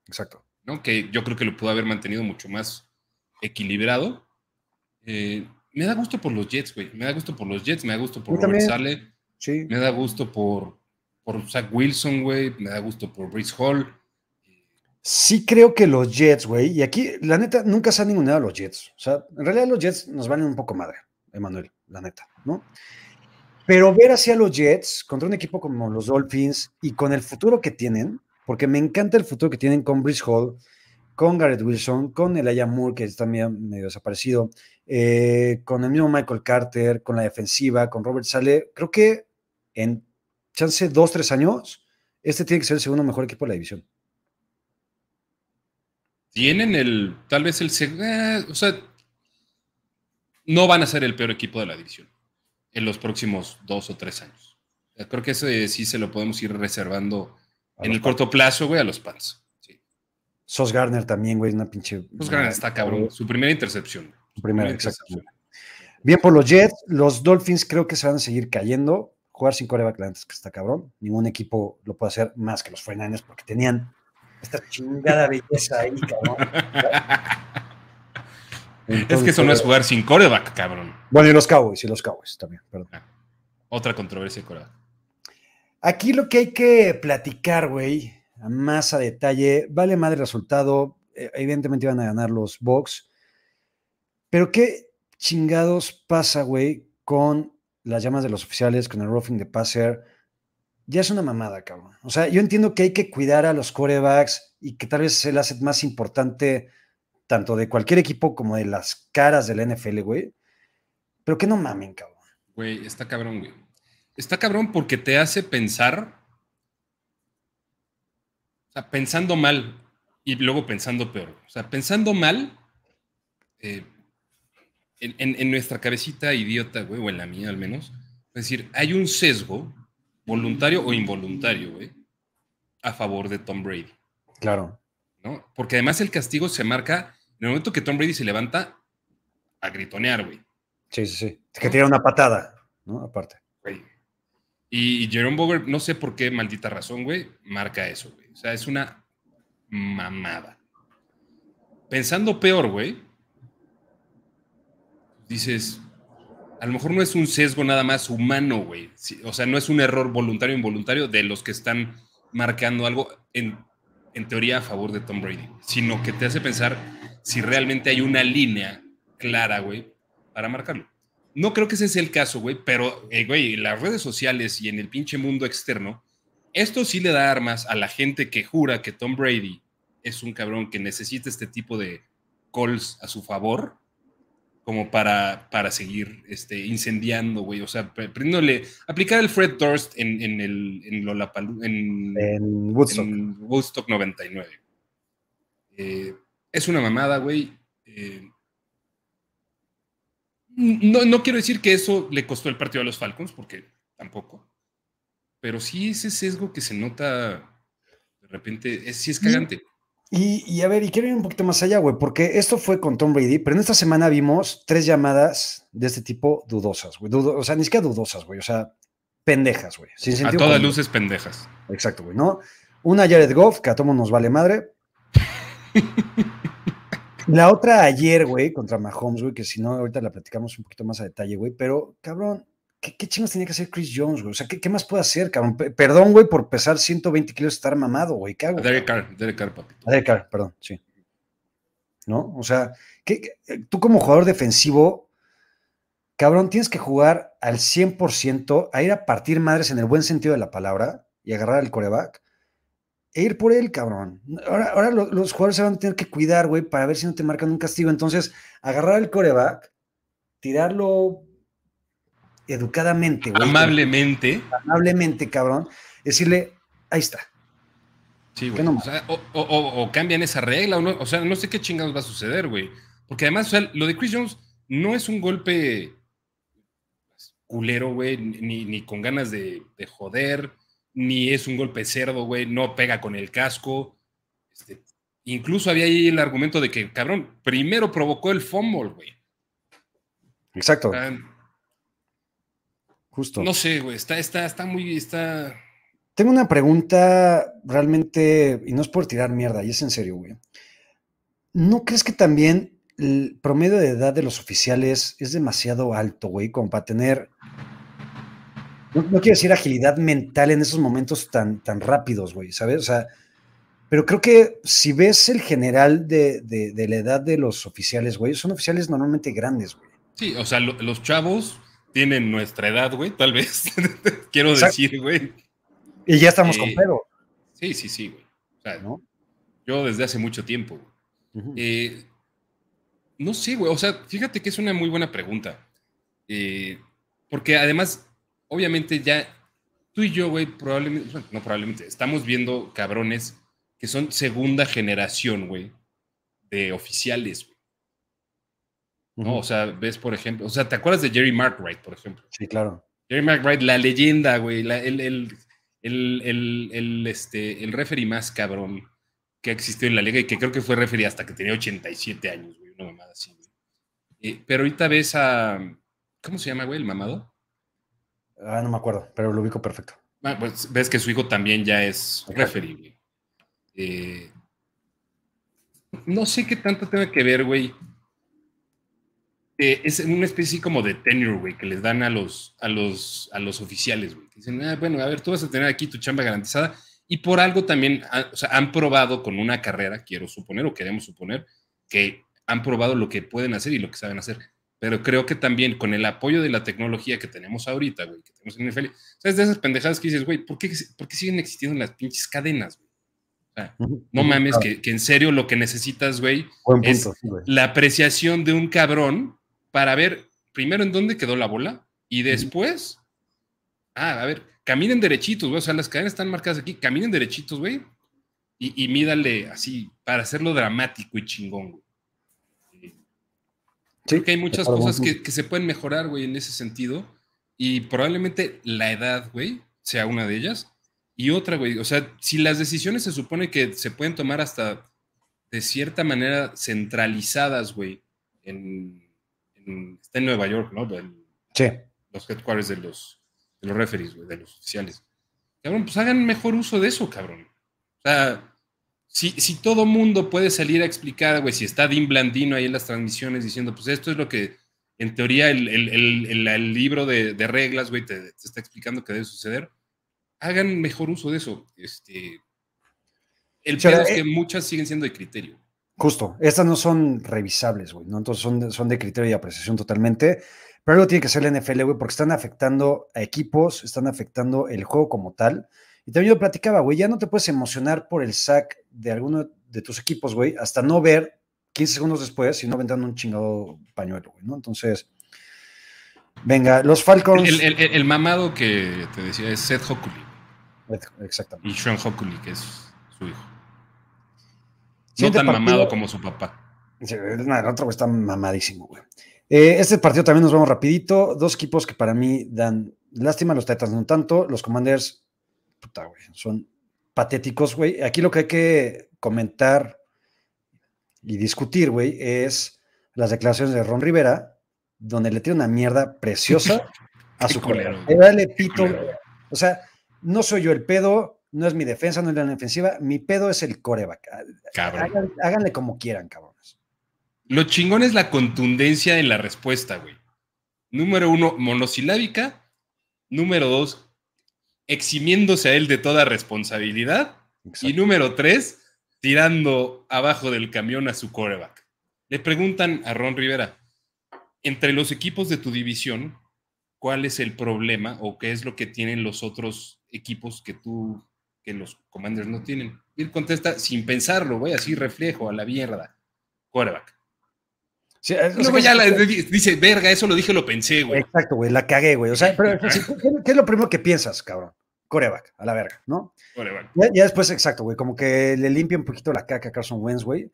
Exacto. ¿no? Que yo creo que lo pudo haber mantenido mucho más equilibrado. Eh, me da gusto por los Jets, güey. Me da gusto por los Jets, me da gusto por Robert Sale. Sí. Me da gusto por, por Zach Wilson, güey. Me da gusto por Brice Hall. Sí creo que los Jets, güey, y aquí, la neta, nunca se han ninguneado los Jets. O sea, en realidad los Jets nos van un poco madre, Emanuel, la neta, ¿no? Pero ver hacia los Jets contra un equipo como los Dolphins y con el futuro que tienen, porque me encanta el futuro que tienen con Brice Hall, con Garrett Wilson, con Elijah Moore, que está medio desaparecido, eh, con el mismo Michael Carter, con la defensiva, con Robert Sale, creo que en chance dos, tres años, este tiene que ser el segundo mejor equipo de la división tienen el, tal vez el, eh, o sea, no van a ser el peor equipo de la división en los próximos dos o tres años. Creo que eso sí se lo podemos ir reservando en el corto plazo, güey, a los Pants. Sos Garner también, güey, una pinche. Sos Garner está cabrón. Su primera intercepción. Su primera, intercepción. Bien por los Jets, los Dolphins creo que se van a seguir cayendo. Jugar sin coreback que está cabrón. Ningún equipo lo puede hacer más que los 49ers porque tenían esta chingada belleza ahí, cabrón. *laughs* es que eso no es jugar sin coreback, cabrón. Bueno, y los Cowboys, y los Cowboys también, perdón. Ah, otra controversia de coreback. Aquí lo que hay que platicar, güey, más a detalle, vale madre el resultado, eh, evidentemente iban a ganar los Bucks, pero qué chingados pasa, güey, con las llamas de los oficiales, con el roughing de passer, ya es una mamada, cabrón. O sea, yo entiendo que hay que cuidar a los corebacks y que tal vez es el asset más importante tanto de cualquier equipo como de las caras de la NFL, güey. Pero que no mamen, cabrón. Güey, está cabrón, güey. Está cabrón porque te hace pensar, o sea, pensando mal y luego pensando peor. O sea, pensando mal, eh, en, en nuestra cabecita idiota, güey, o en la mía al menos, es decir, hay un sesgo voluntario o involuntario, güey, a favor de Tom Brady. Claro. ¿no? Porque además el castigo se marca en el momento que Tom Brady se levanta a gritonear, güey. Sí, sí, sí. que tira una patada, ¿no? Aparte. Güey. Y Jerome Boger, no sé por qué maldita razón, güey, marca eso, güey. O sea, es una mamada. Pensando peor, güey, dices, a lo mejor no es un sesgo nada más humano, güey. O sea, no es un error voluntario o involuntario de los que están marcando algo en, teoría a favor de Tom Brady, sino que te hace pensar si realmente hay una línea clara, güey, para marcarlo. No creo que ese sea el caso, güey, pero, eh, güey, en las redes sociales y en el pinche mundo externo, esto sí le da armas a la gente que jura que Tom Brady es un cabrón que necesita este tipo de calls a su favor como para, para seguir este, incendiando, güey. O sea, prendiéndole, aplicar el Fred Durst en, en el en, en, en, Woodstock. en Woodstock 99. Eh, es una mamada, güey. Eh, no, no quiero decir que eso le costó el partido a los Falcons, porque tampoco. Pero sí ese sesgo que se nota de repente, es, sí es cagante. Y, a ver, y quiero ir un poquito más allá, güey, porque esto fue con Tom Brady, pero en esta semana vimos tres llamadas de este tipo dudosas, güey. o sea, ni siquiera dudosas, güey, o sea, pendejas, güey. a todas luces pendejas. Exacto, güey, ¿no? Una Jared Goff, que a todos nos vale madre. *laughs* la otra ayer, güey, contra Mahomes, güey, que si no, ahorita la platicamos un poquito más a detalle, güey, pero cabrón, ¿Qué, ¿Qué, chingos tenía que hacer Chris Jones, güey? O sea, ¿qué, qué más puede hacer, cabrón? perdón, güey, por pesar 120 kilos y estar mamado, güey. ¿Qué hago? Derek Carr, Derek Carr, papi. Derek Carr, perdón, sí. ¿No? O sea, ¿qué, tú como jugador defensivo, cabrón, tienes que jugar al 100%, a ir a partir madres en el buen sentido de la palabra y agarrar el coreback e ir por él, cabrón. Ahora, ahora los jugadores se van a tener que cuidar, güey, para ver si no te marcan un castigo. Entonces, agarrar el coreback, tirarlo educadamente, Amablemente. Amablemente, cabrón. Decirle, ahí está. Sí, güey. o, cambian esa regla, o, no, o sea, no sé qué chingados va a suceder, güey. Porque además, o sea, lo de Chris Jones no es un golpe culero, güey, ni, con ganas de, joder, ni es un golpe cerdo, güey, no pega con el casco. Este, incluso había ahí el argumento de que, cabrón, primero provocó el fumble, güey. Exacto. No sé, güey, está, está, está muy, está, Tengo una pregunta realmente, y no es por tirar mierda, y es en serio, güey. ¿No crees que también el promedio de edad de los oficiales es demasiado alto, güey, como para tener, no, quiero decir agilidad mental en esos momentos tan, tan rápidos, güey, ¿sabes? O sea, pero creo que si ves el general de, la edad de los oficiales, güey, son oficiales normalmente grandes, güey. Sí, o sea, los chavos tienen nuestra edad, güey, tal vez. *laughs* quiero decir, güey. Y ya estamos con eh, pedo. Sí, sí, sí, güey. O sea, ¿no? Yo desde hace mucho tiempo. Eh, no sé, güey. O sea, fíjate que es una muy buena pregunta. Eh, porque además, obviamente ya tú y yo, güey, probablemente, no probablemente, estamos viendo cabrones que son segunda generación, güey, de oficiales, güey. ¿No? O sea, ves, por ejemplo, o sea, ¿te acuerdas de Jerry Markwright, por ejemplo? Sí, claro. Jerry Markwright, la leyenda, güey, el, el, el, este, el referee más cabrón que existió en la liga y que creo que fue referee hasta que tenía 87 años, güey, una mamada así, güey. Eh, pero ahorita ves a. ¿Cómo se llama, güey, el mamado? Ah, no me acuerdo, pero lo ubico perfecto. Ah, pues ves que su hijo también ya es referee, güey. Eh, no sé qué tanto tenga que ver, güey. Eh, es una especie como de tenure, güey, que les dan a los, a los, a los oficiales, güey. Dicen, ah, bueno, a ver, tú vas a tener aquí tu chamba garantizada. Y por algo también o sea, han probado con una carrera, quiero suponer, o queremos suponer, que han probado lo que pueden hacer y lo que saben hacer. Pero creo que también con el apoyo de la tecnología que tenemos ahorita, güey, que tenemos en NFL, ¿sabes? De esas pendejadas que dices, güey, ¿por qué, ¿por qué siguen existiendo las pinches cadenas, güey? O sea, no mames, que, que, en serio lo que necesitas, güey, es la apreciación de un cabrón para ver primero en dónde quedó la bola y después, ah, a ver, caminen derechitos, güey, o sea, las cadenas están marcadas aquí, caminen derechitos, güey, y, y mídale así, para hacerlo dramático y chingón, güey. Creo que hay muchas cosas que, que, se pueden mejorar, güey, en ese sentido, y probablemente la edad, güey, sea una de ellas, y otra, güey, o sea, si las decisiones se supone que se pueden tomar hasta de cierta manera centralizadas, güey, en está en Nueva York, ¿no? sí. Los headquarters de los, de los referees, de los oficiales. Cabrón, pues hagan mejor uso de eso, cabrón. O sea, si, si todo mundo puede salir a explicar, güey, si está Dean Blandino ahí en las transmisiones diciendo, pues esto es lo que, en teoría, el, el, libro de, de reglas, güey, te, está explicando que debe suceder, hagan mejor uso de eso. Este, el peor es que eh, muchas siguen siendo de criterio. Justo, estas no son revisables, güey, ¿no? Entonces son de, son de criterio y apreciación totalmente. Pero algo tiene que ser la NFL, güey, porque están afectando a equipos, están afectando el juego como tal. Y también yo platicaba, güey, ya no te puedes emocionar por el sack de alguno de tus equipos, güey, hasta no ver 15 segundos después y no aventando un chingado pañuelo, güey, ¿no? Entonces, venga, los Falcons. El, mamado que te decía es Seth Hockley. Exactamente. Y Sean Hockley, que es su hijo. No tan mamado como su papá. el otro está mamadísimo, güey. Eh, este partido también nos vamos rapidito. Dos equipos que para mí dan lástima, los Titans no tanto. Los Commanders, puta, güey, son patéticos, güey. Aquí lo que hay que comentar y discutir, güey, es las declaraciones de Ron Rivera, donde le tiene una mierda preciosa *laughs* a su colega. Le pito. O sea, no soy yo el pedo, no es mi defensa, no es la defensiva, mi pedo es el coreback. háganle como quieran, cabrones. Lo chingón es la contundencia en la respuesta, güey. Número uno, monosilábica. Número dos, eximiéndose a él de toda responsabilidad. Y número tres, tirando abajo del camión a su coreback. Le preguntan a Ron Rivera, entre los equipos de tu división, ¿cuál es el problema o qué es lo que tienen los otros equipos que tú que los commanders no tienen. Y él contesta sin pensarlo, voy así reflejo a la mierda. Luego ya dice, verga, eso lo dije, lo pensé, güey. Exacto, güey, la cagué, güey. O sea, pero, ¿qué, es lo primero que piensas, cabrón? Coreback, a la verga, ¿no? Coreback. Ya, después, exacto, güey, como que le limpia un poquito la caca a Carson Wentz, güey.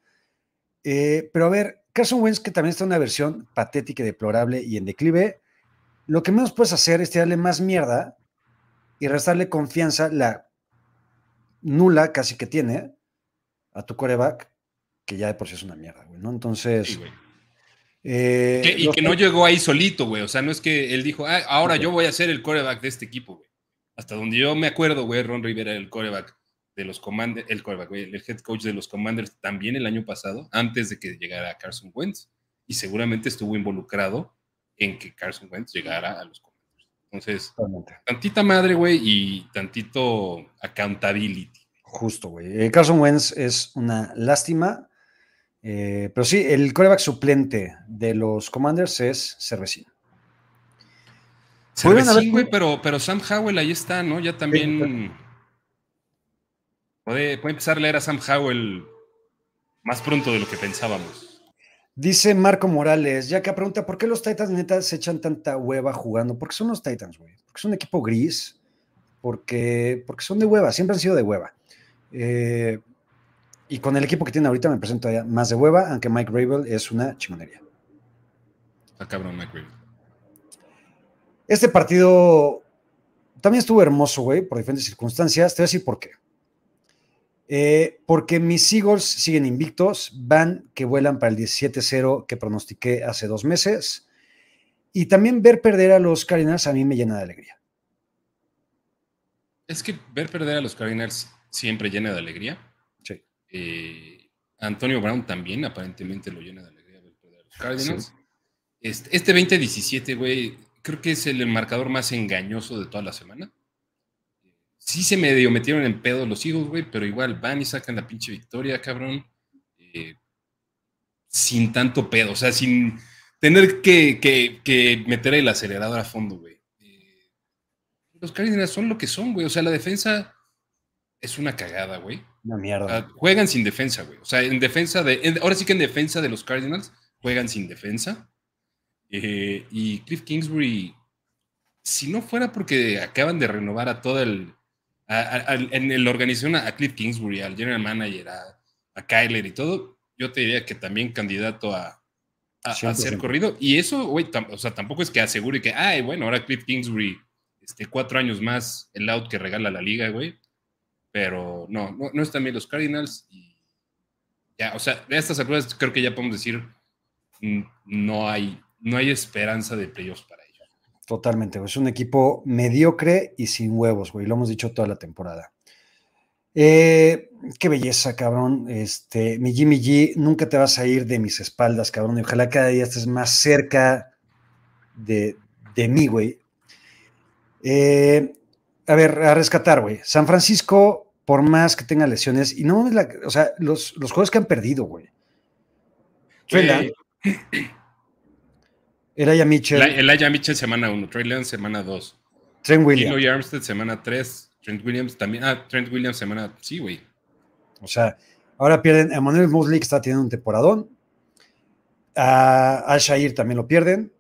Eh, pero a ver, Carson Wentz, que también está en una versión patética y deplorable y en declive, lo que menos puedes hacer es tirarle más mierda y restarle confianza, la nula casi que tiene a tu coreback, que ya de por sí es una mierda, güey, ¿no? Entonces... Eh, y que no llegó ahí solito, güey. O sea, no es que él dijo, ah, ahora yo voy a ser el coreback de este equipo, güey. hasta donde yo me acuerdo, güey, Ron Rivera, el coreback de los Commanders, el coreback, güey, el head coach de los Commanders también el año pasado, antes de que llegara Carson Wentz, y seguramente estuvo involucrado en que Carson Wentz llegara a los Commanders. Entonces, tantita madre, güey, y tantito accountability. Justo, güey. Eh, Carson Wentz es una lástima, eh, pero sí, el coreback suplente de los Commanders es Cervecín. Cervecín, güey, pero, pero Sam Howell ahí está, ¿no? Ya también puede, puede empezar a leer a Sam Howell más pronto de lo que pensábamos. Dice Marco Morales, ya que pregunta, ¿por qué los Titans neta se echan tanta hueva jugando? Porque son los Titans, güey. Porque es un equipo gris, porque, porque son de hueva, siempre han sido de hueva. Eh, y con el equipo que tiene ahorita me presento más de hueva, aunque Mike Rabel es una chingonería. Está cabrón Mike Rabel. Este partido también estuvo hermoso, güey, por diferentes circunstancias. Te voy a decir por qué. Eh, porque mis Eagles siguen invictos, van que vuelan para el 17-0 que pronostiqué hace dos meses. Y también ver perder a los Cardinals a mí me llena de alegría. Es que ver perder a los Cardinals siempre llena de alegría. Eh, Antonio Brown también aparentemente lo llena de alegría ver perder a los Cardinals. Este, este 2017, güey, creo que es el marcador más engañoso de toda la semana sí se medio metieron en pedo los hijos, güey, pero igual van y sacan la pinche victoria, cabrón. Eh, sin tanto pedo, o sea, sin tener que, meter el acelerador a fondo, güey. Eh, los Cardinals son lo que son, güey. O sea, la defensa es una cagada, güey. Una mierda. juegan sin defensa, güey. O sea, en defensa de. ahora sí que en defensa de los Cardinals juegan sin defensa. Eh, y Cliff Kingsbury, si no fuera porque acaban de renovar a todo el en el organización a Cliff Kingsbury, al general manager, a, Kyler y todo, yo te diría que también candidato a, a, ser corrido. Y eso, güey, o sea, tampoco es que asegure que, ay, bueno, ahora Cliff Kingsbury, este, cuatro años más el out que regala la liga, güey. Pero no, no, no están bien los Cardinals. Y ya, o sea, de estas alturas creo que ya podemos decir, mm, no hay, no hay esperanza de playoffs para Totalmente, Es un equipo mediocre y sin huevos, güey. Lo hemos dicho toda la temporada. Eh, qué belleza, cabrón. Este, mi Jimmy G, nunca te vas a ir de mis espaldas, cabrón. Y ojalá cada día estés más cerca de, de mí, güey. Eh, a ver, a rescatar, güey. San Francisco, por más que tenga lesiones, y no, la, o sea, los, los juegos que han perdido, güey. Elijah *clears throat* Mitchell. Elijah Mitchell semana 1, Trey Lance semana 2. Trent Williams. Tino Armstead semana 3. Trent Williams también. Ah, Trent Williams semana. Sí, güey. O sea, ahora pierden a Manuel Mosley, que está teniendo un temporadón. A Shair también lo pierden.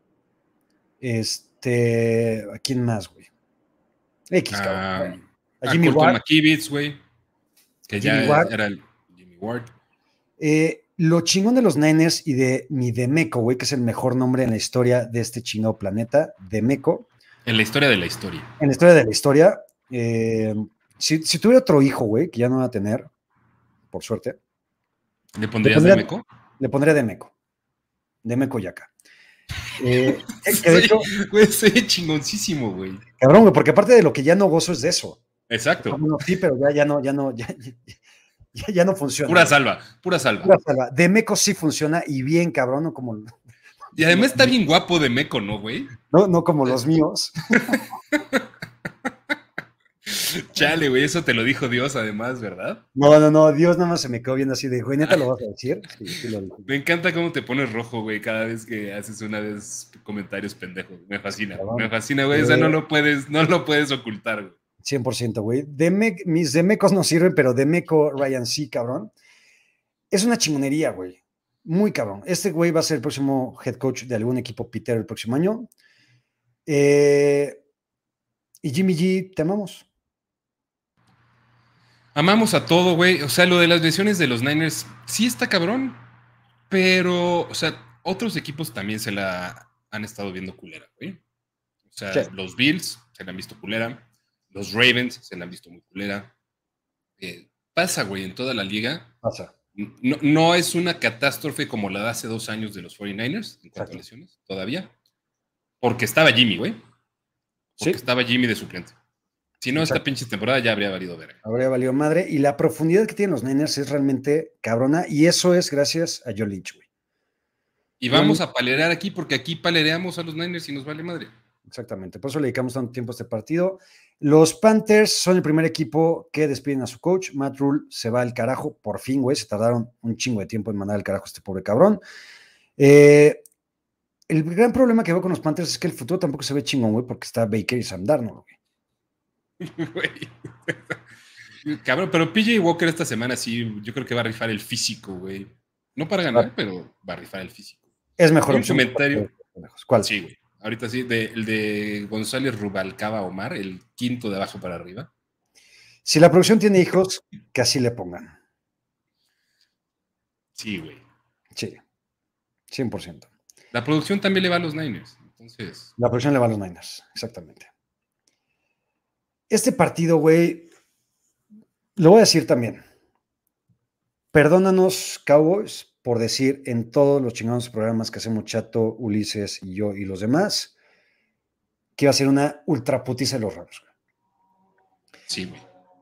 Este. ¿A quién más, güey? X, ah, A Jimmy Ward. güey. Que ya era el Jimmy Ward. Eh, lo chingón de los Niners y de mi Demeco, güey, que es el mejor nombre en la historia de este chino planeta, Demeco. En la historia de la historia. En la historia de la historia. Eh, si, tuviera otro hijo, güey, que ya no va a tener, por suerte. ¿Le pondrías le Demeco? Le pondría Demeco. Demeco Yaca. Eh, *laughs* de hecho, güey, soy chingoncísimo, güey. Cabrón, güey, porque aparte de lo que ya no gozo es de eso. Exacto. sí, pero ya, ya no, ya no, *laughs* ya, ya, no funciona. Pura salva, pura salva. Pura salva. De Meco sí funciona y bien, cabrón, no como. Y además está bien guapo de Meco, ¿no, güey? No, no como los míos. *laughs* Chale, güey, eso te lo dijo Dios además, ¿verdad? No, no, no, Dios nada más se me quedó viendo así de, güey, ¿neta lo vas a decir? me encanta cómo te pones rojo, güey, cada vez que haces una vez comentarios pendejos. Me fascina, me fascina, güey, o sea, no lo puedes, no lo puedes ocultar, güey. 100%, güey. mis Demecos no sirven, pero Demeco Ryan sí, cabrón. Es una chingonería, güey. Muy cabrón. Este güey va a ser el próximo head coach de algún equipo Peter el próximo año. Eh, y Jimmy G, te amamos. Amamos a todo, güey. O sea, lo de las lesiones de los Niners sí está cabrón, pero, o sea, otros equipos también se la han estado viendo culera, güey. O sea, los Bills se la han visto culera. Los Ravens se la han visto muy culera. Eh, pasa, güey, en toda la liga. Pasa. No, no, es una catástrofe como la de hace dos años de los 49ers en cuanto a lesiones, todavía. Porque estaba Jimmy, güey. Porque estaba Jimmy de suplente. Si no, esta pinche temporada ya habría valido ver. Habría valido madre. Y la profundidad que tienen los Niners es realmente cabrona. Y eso es gracias a John Lynch, güey. Y vamos a palerear aquí porque aquí palereamos a los Niners y nos vale madre. Exactamente. Por eso le dedicamos tanto tiempo a este partido. Los Panthers son el primer equipo que despiden a su coach. Matt Rule se va al carajo. Por fin, güey. Se tardaron un chingo de tiempo en mandar al carajo a este pobre cabrón. Eh, el gran problema que veo con los Panthers es que el futuro tampoco se ve chingón, güey, porque está Baker y Sam Darnold, güey. *laughs* Cabrón, pero PJ Walker esta semana sí, yo creo que va a rifar el físico, güey. No para ganar, ah. pero va a rifar el físico. Es mejor un comentario. ¿Cuál? Sí, güey. Ahorita sí, el de González Rubalcaba Omar, el quinto de abajo para arriba. Si la producción tiene hijos, que así le pongan. Sí, güey. Sí, 100%. La producción también le va a los Niners, entonces. La producción le va a los Niners, exactamente. Este partido, güey, lo voy a decir también. Perdónanos, Cowboys, por decir en todos los chingados programas que hacemos Chato, Ulises y yo y los demás, que va a ser una ultraputiza de los Rams. Sí, güey.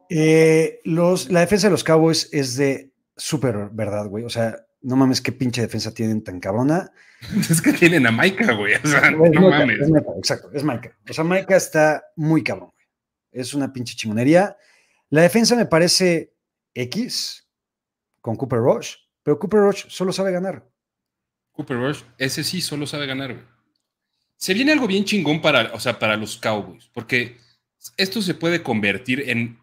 Eh, los, la defensa de los Cowboys es de súper verdad, güey. O sea, no mames, qué pinche defensa tienen tan cabrona. *laughs* Es que tienen a Maika, güey. O sea, no mames. exacto, es Maika. O sea, Maika está muy cabrón es una pinche chingonería. La defensa me parece X con Cooper Rush, pero Cooper Rush solo sabe ganar. Cooper Rush, ese sí solo sabe ganar, güey. Se viene algo bien chingón para, o sea, para los Cowboys, porque esto se puede convertir en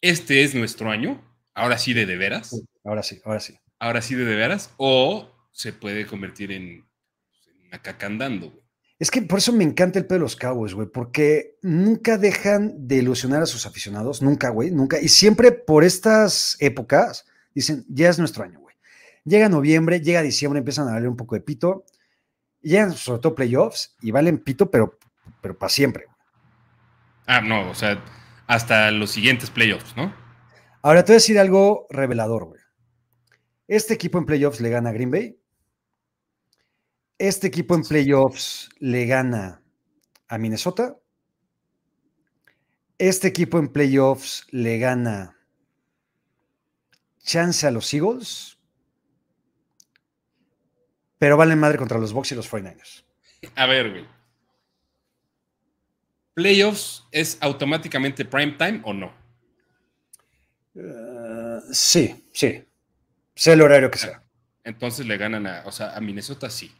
este es nuestro año, ahora sí de de veras. ahora sí, ahora sí. Ahora sí de de veras, o se puede convertir en, en una caca andando, güey. Es que por eso me encanta el pedo de los Cowboys, güey, porque nunca dejan de ilusionar a sus aficionados, nunca, güey, nunca. Y siempre por estas épocas dicen, ya es nuestro año. Llega noviembre, llega diciembre, empiezan a darle un poco de pito. Llegan sobre todo playoffs y valen pito, pero, pero para siempre. Ah, no, o sea, hasta los siguientes playoffs, ¿no? Ahora te voy a decir algo revelador, güey. Este equipo en playoffs le gana a Green Bay, este equipo en playoffs le gana a Minnesota. Este equipo en playoffs le gana chance a los Eagles. Pero vale madre contra los Bucks y los 49ers. A ver, güey. ¿Playoffs es automáticamente prime time o no? Eh, sí, sí. Sé el horario que sea. Entonces le ganan a, o sea, a Minnesota sí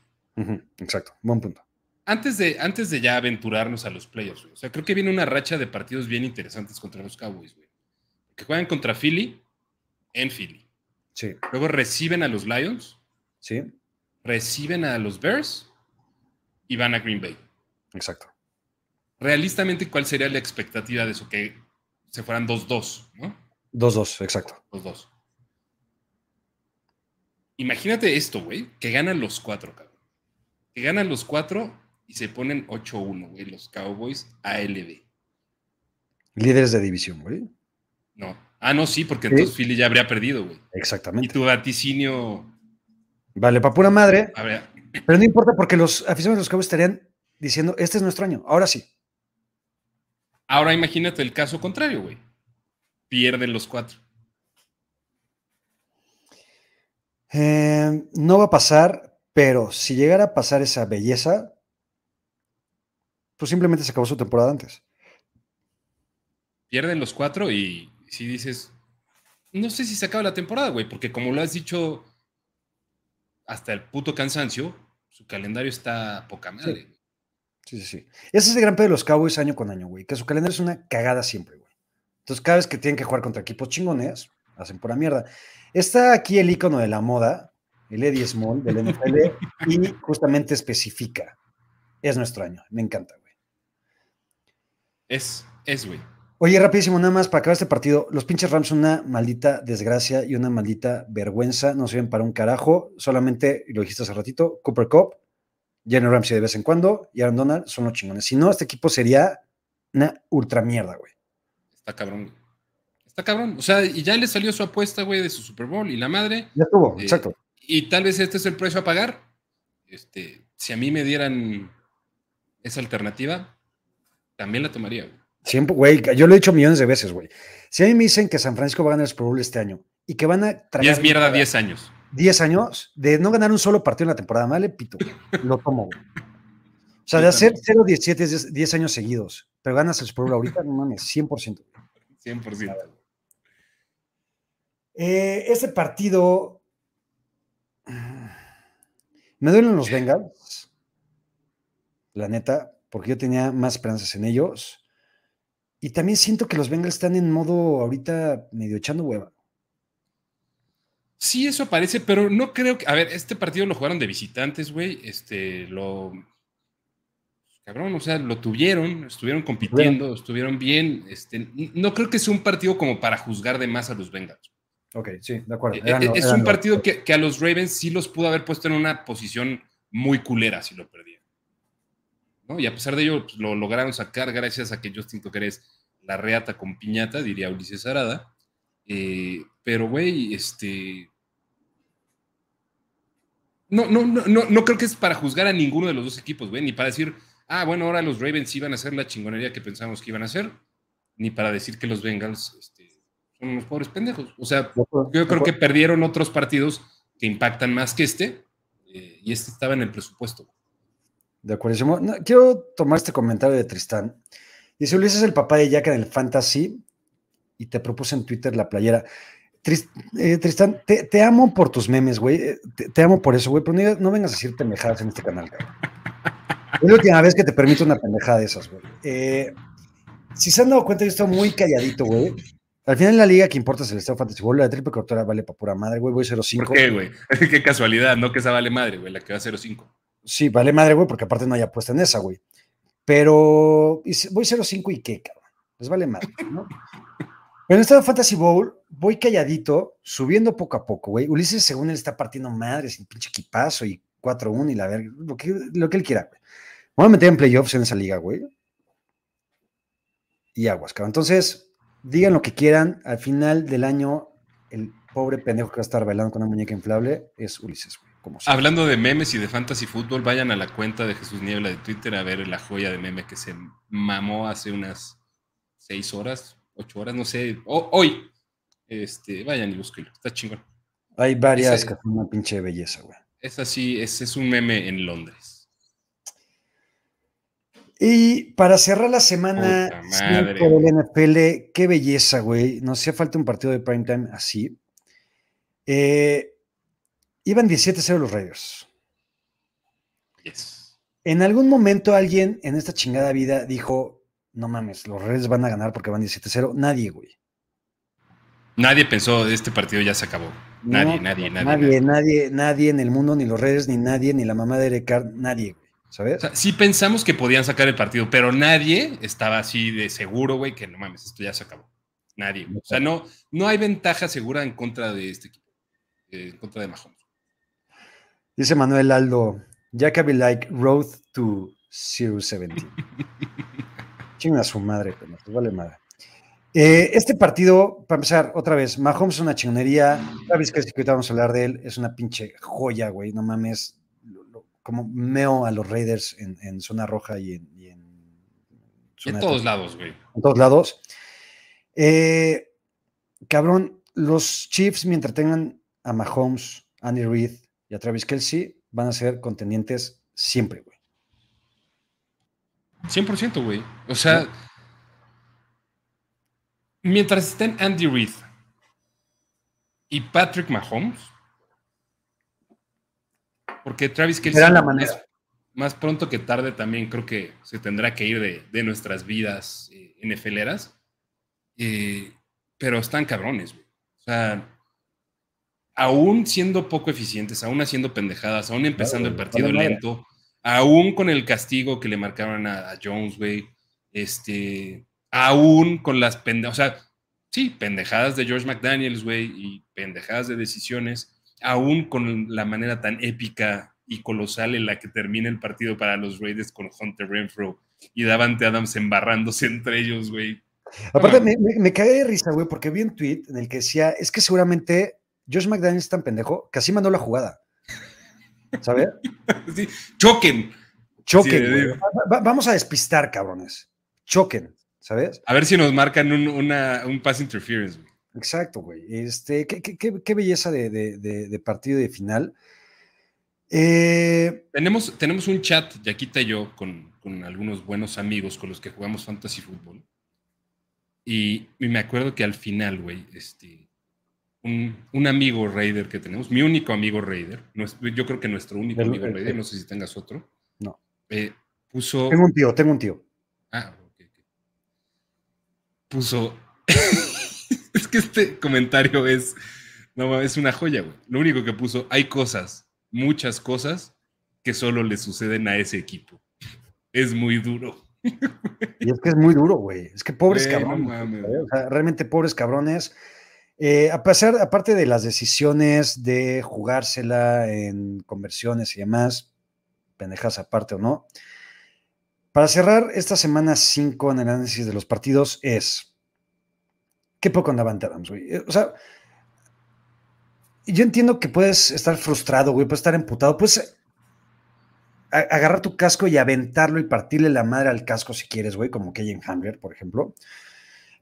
exacto, buen punto. Antes de, antes de ya aventurarnos a los playoffs, o sea, creo que viene una racha de partidos bien interesantes contra los Cowboys, güey. Que juegan contra Philly en Philly. Sí. Luego reciben a los Lions. Sí. Reciben a los Bears y van a Green Bay. Exacto. Realistamente, ¿cuál sería la expectativa de eso? Que se fueran 2-2, ¿no? 2-2, exacto. 2-2. Imagínate esto, güey, que ganan los cuatro, cabrón que ganan los cuatro y se ponen 8-1, güey, los Cowboys ALB. Líderes de división, güey. No. Ah, no, sí, porque entonces Philly ya habría perdido, güey. Exactamente. Y tu vaticinio. Vale, para pura madre. A ver. Pero no importa porque los aficionados de los Cowboys estarían diciendo, este es nuestro año, ahora sí. Ahora imagínate el caso contrario, güey. Pierden los cuatro. Eh, no va a pasar, pero si llegara a pasar esa belleza, pues simplemente se acabó su temporada antes. Pierden los cuatro y si dices, no sé si se acaba la temporada, güey, porque como lo has dicho hasta el puto cansancio, su calendario está poca madre. Sí, sí, sí. Ese es el gran pedo de los Cowboys año con año, güey, que su calendario es una cagada siempre, güey. Entonces, cada vez que tienen que jugar contra equipos chingones, hacen pura mierda. Está aquí el icono de la moda, el Eddie Small del NFL, *laughs* y justamente especifica. Es nuestro año. Me encanta, güey. Es, es, güey. Oye, rapidísimo, nada más para acabar este partido. Los pinches Rams son una maldita desgracia y una maldita vergüenza. No sirven para un carajo. Solamente, y lo dijiste hace ratito, Cooper Cup, Jenny Ramsey de vez en cuando y Aaron Donald son los chingones. Si no, este equipo sería una ultra mierda, güey. Está cabrón. Está cabrón. O sea, y ya le salió su apuesta, güey, de su Super Bowl y la madre. Ya estuvo, eh, exacto. Y tal vez este es el precio a pagar. Este, si a mí me dieran esa alternativa, también la tomaría. Siempre, güey, yo lo he dicho millones de veces, güey. Si a mí me dicen que San Francisco va a ganar el Super Bowl este año y que van a traer. Y es mierda 10 años. 10 años de no ganar un solo partido en la temporada, vale, pito, lo tomo, güey. O sea, de hacer 0-17 10 años seguidos, pero ganas el Super Bowl ahorita, no mames, 100%. 100%. Eh, este partido. Me duelen los Bengals. La neta, porque yo tenía más esperanzas en ellos. Y también siento que los Bengals están en modo ahorita medio echando hueva. Sí, eso parece, pero no creo que. A ver, este partido lo jugaron de visitantes, güey. Este, lo. Cabrón, o sea, lo tuvieron, estuvieron compitiendo, estuvieron bien. Este, no creo que sea un partido como para juzgar de más a los Bengals. Ok, sí, de acuerdo. Eh, es un partido que, que, a los Ravens sí los pudo haber puesto en una posición muy culera si lo perdían. Y a pesar de ello, pues, lo lograron sacar gracias a que Justin Tucker es la reata con piñata, diría Ulises Arada. Eh, pero, güey, este. No, no, no, no, no creo que es para juzgar a ninguno de los dos equipos, güey, ni para decir, ah, bueno, ahora los Ravens iban a hacer la chingonería que pensamos que iban a hacer, ni para decir que los Bengals este, son unos pobres pendejos. O sea, yo creo que perdieron otros partidos que impactan más que este, eh, y este estaba en el presupuesto. De acuerdo. quiero tomar este comentario de Tristán. Dice Luis es el papá de Jack en el Fantasy y te propuse en Twitter la playera. Eh, Tristán, te, amo por tus memes, güey. Eh, te, amo por eso, güey, pero no, vengas a decir pendejadas en este canal, güey. Es la última vez que te permito una pendejada de esas, güey. Eh, si se han dado cuenta, yo estoy muy calladito, güey. Al final la liga que importa es el Estado Fantasy Bowl. La triple cortora vale para pura madre, güey. Voy 0-5. ¿Por qué, güey? *laughs* Qué casualidad, no que esa vale madre, güey, la que va 0-5. Sí, vale madre, güey, porque aparte no hay apuesta en esa, güey. Pero voy 0-5 y qué, cabrón. Les vale madre, ¿no? *laughs* Pero en este Fantasy Bowl voy calladito, subiendo poco a poco, güey. Ulises, según él, está partiendo madre, sin pinche equipazo y 4-1 y la verga, lo que, lo que él quiera, güey. Voy a meter en playoffs en esa liga, güey. Y aguas, cabrón. Entonces, digan lo que quieran. Al final del año, el pobre pendejo que va a estar bailando con una muñeca inflable es Ulises, güey. Hablando de memes y de fantasy fútbol, vayan a la cuenta de Jesús Niebla de Twitter a ver la joya de meme que se mamó hace unas seis horas, ocho horas, no sé, hoy. Este, vayan y búsquenlo, está chingón. Hay varias que son una pinche belleza, güey. Es así, es, es un meme en Londres. Y para cerrar la semana del NFL, qué belleza, güey. Nos hacía falta un partido de primetime así. Eh, Iban 17-0 los Raiders. En algún momento alguien en esta chingada vida dijo, no mames, los Raiders van a ganar porque van 17-0. Nadie, güey. Nadie pensó, este partido ya se acabó. Nadie, nadie, nadie, nadie. Nadie, nadie, en el mundo, ni los Raiders, ni nadie, ni la mamá de Eric nadie, güey. ¿Sabes? sí pensamos que podían sacar el partido, pero nadie estaba así de seguro, güey, que no mames, esto ya se acabó. Nadie. O sea, no, no hay ventaja segura en contra de este equipo, eh, en contra de Mahomes. Dice Manuel Aldo, Jacoby like road to 070. *laughs* Chinga su madre, pero vale madre. Eh, este partido, para empezar, otra vez, Mahomes es una chingonería. Travis que ahorita vamos a hablar de él, es una pinche joya, güey. No mames, como meo a los Raiders en, zona roja y en. en, todos lados, güey. En todos lados. Eh, cabrón, los Chiefs, mientras tengan a Mahomes, Andy Reid, y a Travis Kelsey van a ser contendientes siempre, güey. 100%, güey. O sea, mientras estén Andy Reid y Patrick Mahomes, porque Travis Kelsey la manera. Más, pronto que tarde también creo que se tendrá que ir de, nuestras vidas eh, NFLeras. Eh, pero están cabrones, güey. O sea, aún siendo poco eficientes, aún haciendo pendejadas, aún empezando el partido lento, aún con el castigo que le marcaron a, Jones, güey, este, aún con las pendejadas, o sea, sí, pendejadas de George McDaniels, güey, y pendejadas de decisiones, aún con la manera tan épica y colosal en la que termina el partido para los Raiders con Hunter Renfro y Davante Adams embarrándose entre ellos, güey. Aparte, me, me, cagué de risa, güey, porque vi un tweet en el que decía, es que seguramente Josh McDaniel es tan pendejo que así mandó la jugada. ¿Sabes? *laughs* Choquen. Choquen. vamos a despistar, cabrones. Choquen. ¿sabes? A ver si nos marcan un, una, un pass interference, güey. Exacto, güey. Este, qué, qué, qué belleza de, de, de, partido de final. Eh, tenemos, tenemos un chat, Yaquita y yo, con, con, algunos buenos amigos con los que jugamos fantasy fútbol. Y, y me acuerdo que al final, güey, este, un, un, amigo Raider que tenemos, mi único amigo Raider, yo creo que nuestro único amigo Raider, no sé si tengas otro. No. Eh, puso. Tengo un tío, tengo un tío. Ah, ok. Puso. *laughs* es que este comentario es. No, es una joya, güey. Lo único que puso, hay cosas, muchas cosas, que solo le suceden a ese equipo. Es muy duro. Y es que es muy duro, güey. Es que pobres cabrones. o sea, realmente pobres cabrones. Eh, a pesar, aparte de las decisiones de jugársela en conversiones y demás, pendejas aparte o no, para cerrar esta semana 5 en el análisis de los partidos es, ¿qué poco con Davante Adams, güey? Eh, o sea, yo entiendo que puedes estar frustrado, güey, puedes estar emputado, puedes agarrar tu casco y aventarlo y partirle la madre al casco si quieres, güey, como en Hamler, por ejemplo.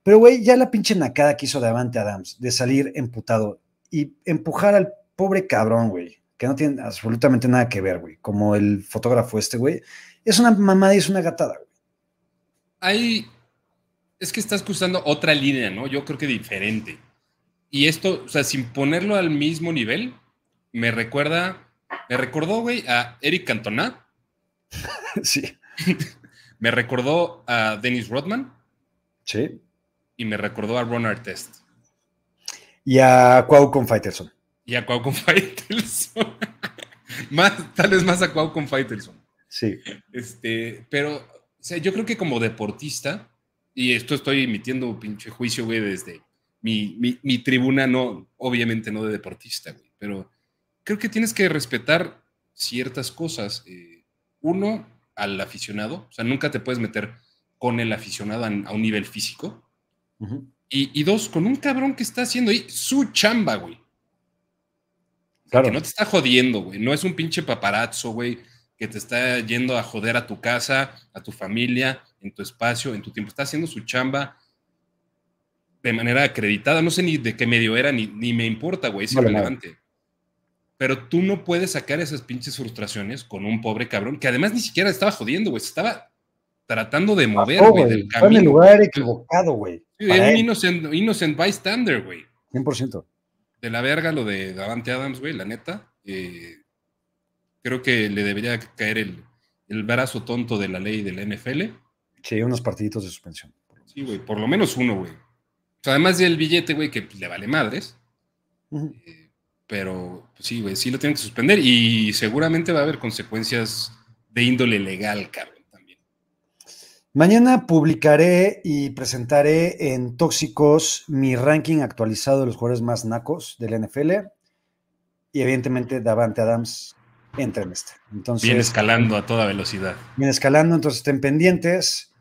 Pero, güey, ya la pinche nacada que hizo Davante Adams de salir emputado y empujar al pobre cabrón, güey, que no tiene absolutamente nada que ver, güey, como el fotógrafo este, güey, es una mamada y es una gatada, güey. Hay. Es que estás cruzando otra línea, ¿no? Yo creo que diferente. Y esto, o sea, sin ponerlo al mismo nivel, me recuerda. Me recordó, güey, a Eric Cantona. *laughs* sí. *laughs* me recordó a Dennis Rodman. Sí y me recordó a Ron Artest. Y a Cuau con Faitelson. Y a Cuau con *laughs* Faitelson. más, tal vez más a Cuau con Faitelson. Sí. Este, pero, o sea, yo creo que como deportista, y esto estoy emitiendo pinche juicio, güey, desde mi, mi, tribuna, no, obviamente no de deportista, güey, pero creo que tienes que respetar ciertas cosas. Eh, uno, al aficionado, o sea, nunca te puedes meter con el aficionado a un nivel físico y, dos, con un cabrón que está haciendo ahí su chamba, güey. Claro. Que no te está jodiendo, güey. No es un pinche paparazzo, güey, que te está yendo a joder a tu casa, a tu familia, en tu espacio, en tu tiempo. Está haciendo su chamba de manera acreditada. No sé ni de qué medio era, ni, ni me importa, güey. Es irrelevante. Pero tú no puedes sacar esas pinches frustraciones con un pobre cabrón que además ni siquiera estaba jodiendo, güey. Estaba tratando de mover, güey, del camino. en el lugar equivocado, güey. Sí, un innocent, innocent, bystander, güey. 100%. De la verga lo de Davante Adams, güey, la neta. Eh, creo que le debería caer el, el brazo tonto de la ley de la NFL. Sí, unos partiditos de suspensión. Sí, güey, por lo menos uno, güey. O sea, además del billete, güey, que le vale madres. Eh, pero pues sí, güey, sí lo tienen que suspender y seguramente va a haber consecuencias de índole legal, cabrón. Mañana publicaré y presentaré en Tóxicos mi ranking actualizado de los jugadores más nacos del NFL. Y evidentemente Davante Adams entra en este. Entonces, viene escalando a toda velocidad. Viene escalando, entonces estén pendientes.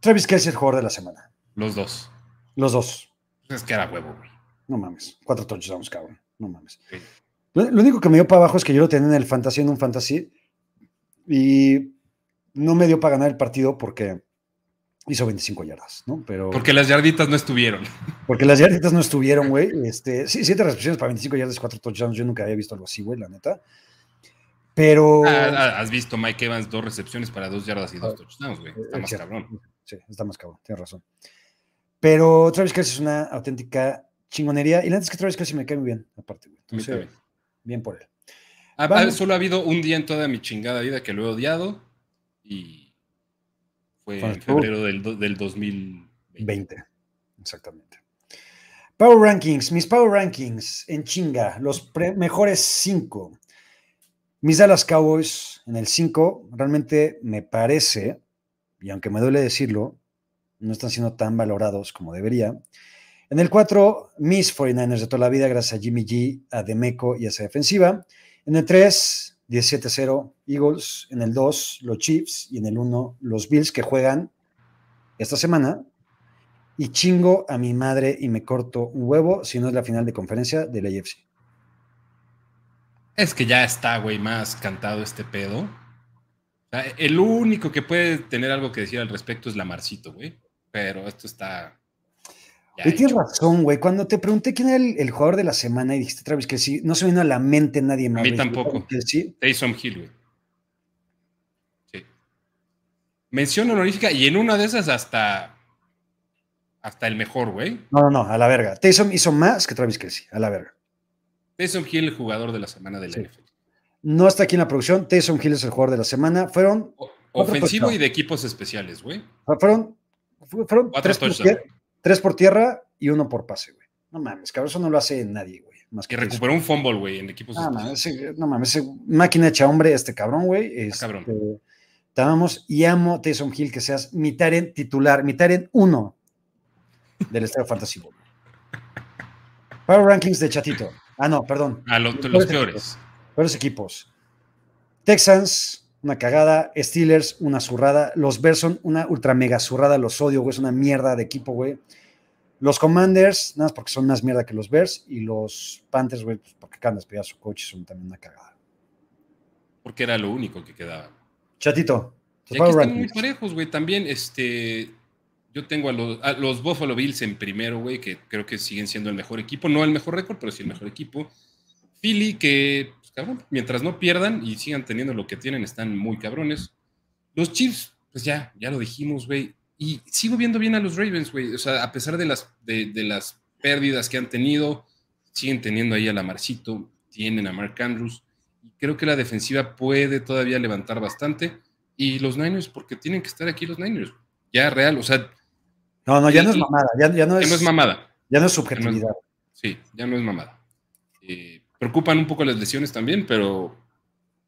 Travis Kelsey es el jugador de la semana. Los dos. Los dos. Es que era huevo, güey. No mames. Cuatro touchdowns, cabrón. No mames. Lo, lo, único que me dio para abajo es que yo lo tenía en el fantasy, en un fantasy. Y no me dio para ganar el partido porque hizo 25 yardas, ¿no? Pero, porque las yarditas no estuvieron. Porque las yarditas no estuvieron, güey. Este, sí, siete recepciones para 25 yardas, cuatro touchdowns. Yo nunca había visto algo así, güey, la neta. Pero. Ah, ah, has visto Mike Evans dos recepciones para dos yardas y dos ah, touchdowns, güey. Está más cabrón. Sí, está más cabrón, tienes razón. Pero Travis Kelsey es una auténtica chingonería. Y la neta es que Travis Kelsey me cae muy bien, aparte, güey. Entonces, bien por él. solo ha habido un día en toda mi chingada vida que lo he odiado y fue en febrero del, del 2020. Exactamente. Power Rankings, mis Power Rankings en chinga, los mejores cinco. Mis Dallas Cowboys en el 5, realmente me parece, y aunque me duele decirlo, no están siendo tan valorados como debería. En el 4, mis 49ers de toda la vida, gracias a Jimmy G, a Demeco y a esa defensiva. En el 3, 17-0 Eagles, en el 2 los Chiefs y en el 1 los Bills que juegan esta semana. Y chingo a mi madre y me corto un huevo si no es la final de conferencia de la AFC. Es que ya está, güey, más cantado este pedo. el único que puede tener algo que decir al respecto es Lamarcito, güey. Pero esto está. Y tienes razón, güey. Cuando te pregunté quién era el, jugador de la semana y dijiste Travis sí, no se vino a la mente nadie más. A mí tampoco. Taysom Hill, güey. Sí. Mención honorífica y en una de esas hasta. Hasta el mejor, güey. No, no, no, a la verga. Taysom hizo más que Travis Kelsey, a la verga. Taysom Hill, el jugador de la semana de la NFL. No está aquí en la producción. Taysom Hill es el jugador de la semana. Fueron. ofensivo y de equipos especiales, güey. Fueron, fueron tres, por tierra, tres, por tierra, y uno por pase, güey. No mames, cabrón, eso no lo hace nadie, güey. Más que, recuperó un fumble, güey, en equipos no, especiales. no mames, ese máquina hecha hombre, este cabrón, güey. Este, cabrón. Te amamos y amo, Taysom Hill, que seas mi Taren titular, mi Taren uno del Estadio Fantasy Bowl. Power Rankings de Chatito. Ah, no, perdón. A los, los peores. Peores equipos. Texans, una cagada. Steelers, una zurrada. Los Bears son una ultra mega zurrada. Los odio, güey. Es una mierda de equipo, güey. Los Commanders, nada más porque son más mierda que los Bears. Y los Panthers, güey, pues porque acaban de su coche, son también una cagada. Porque era lo único que quedaba. Chatito. Y aquí están muy parejos, güey. También, este. Yo tengo a los, a los Buffalo Bills en primero, güey, que creo que siguen siendo el mejor equipo. No el mejor récord, pero sí el mejor equipo. Philly, que cabrón, mientras no pierdan y sigan teniendo lo que tienen, están muy cabrones. Los Chiefs, pues ya, ya lo dijimos, güey. Y sigo viendo bien a los Ravens, güey. O sea, a pesar de las, de, las pérdidas que han tenido, siguen teniendo ahí a Lamarcito, tienen a Mark Andrews. Y creo que la defensiva puede todavía levantar bastante. Y los Niners, porque tienen que estar aquí los Niners. Ya real, o sea. No, no, ya no es mamada. Ya, no, es, no es mamada. Ya no es subjetividad. sí, ya no es mamada. Eh, Preocupan un poco las lesiones también, pero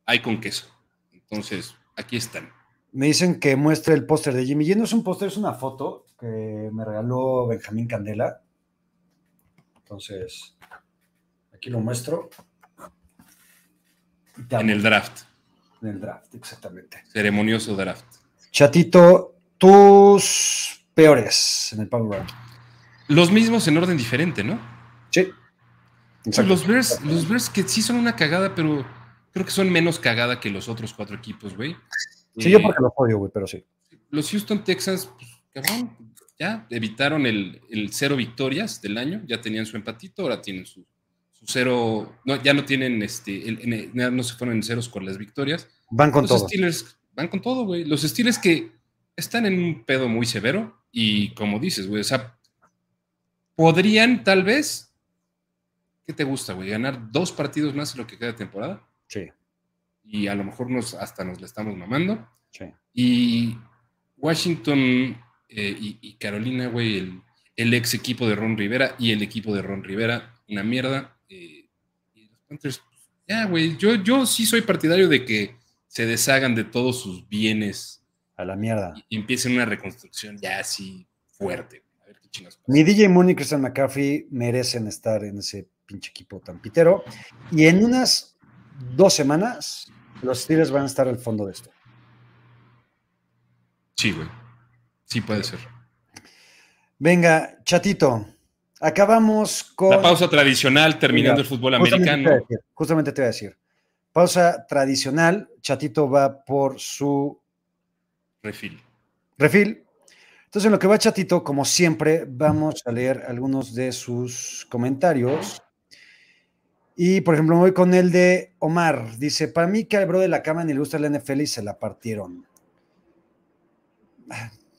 hay con queso. Entonces, aquí están. Me dicen que muestre el póster de Jimmy. Y no es un póster, es una foto que me regaló Benjamín Candela. Entonces, aquí lo muestro. En el draft. En el draft, exactamente. Ceremonioso draft. Chatito, tus peores en el Power Rank. Los mismos en orden diferente, ¿no? Los Bears, los Bears que sí son una cagada, pero creo que son menos cagada que los otros cuatro equipos, güey. Sí, yo porque los odio, güey, pero sí. Los Houston Texans, pues, cabrón, ya evitaron el, cero victorias del año, ya tenían su empatito, ahora tienen su, cero, no, ya no tienen, este, no se fueron en ceros con las victorias. Van con los Steelers van con todo, güey. Los Steelers que están en un pedo muy severo y como dices, güey, o sea, podrían tal vez ¿qué te gusta, güey? ¿Ganar dos partidos más en lo que queda de temporada? Sí. Y a lo mejor nos, hasta nos le estamos mamando. Sí. Y Washington eh, y, Carolina, güey, el, ex equipo de Ron Rivera y el equipo de Ron Rivera, una mierda. Eh, y los Panthers, ya, güey, yo, yo sí soy partidario de que se deshagan de todos sus bienes. A la mierda. Y, empiecen una reconstrucción ya así fuerte. A ver qué chingas Mi DJ Mooney y Christian McCaffrey merecen estar en ese pinche equipo tan pitero. Y en unas dos semanas, los Steelers van a estar al fondo de esto. Sí, güey. Sí puede ser. Venga, chatito. Acabamos con. La pausa tradicional terminando el fútbol americano. justamente te voy a decir. Pausa tradicional. Chatito va por su. Refil. Refil. Entonces, en lo que va Chatito, como siempre, vamos a leer algunos de sus comentarios. Y por ejemplo, me voy con el de Omar. Dice: Para mí, que al bro de la cama ni le gusta el NFL y se la partieron.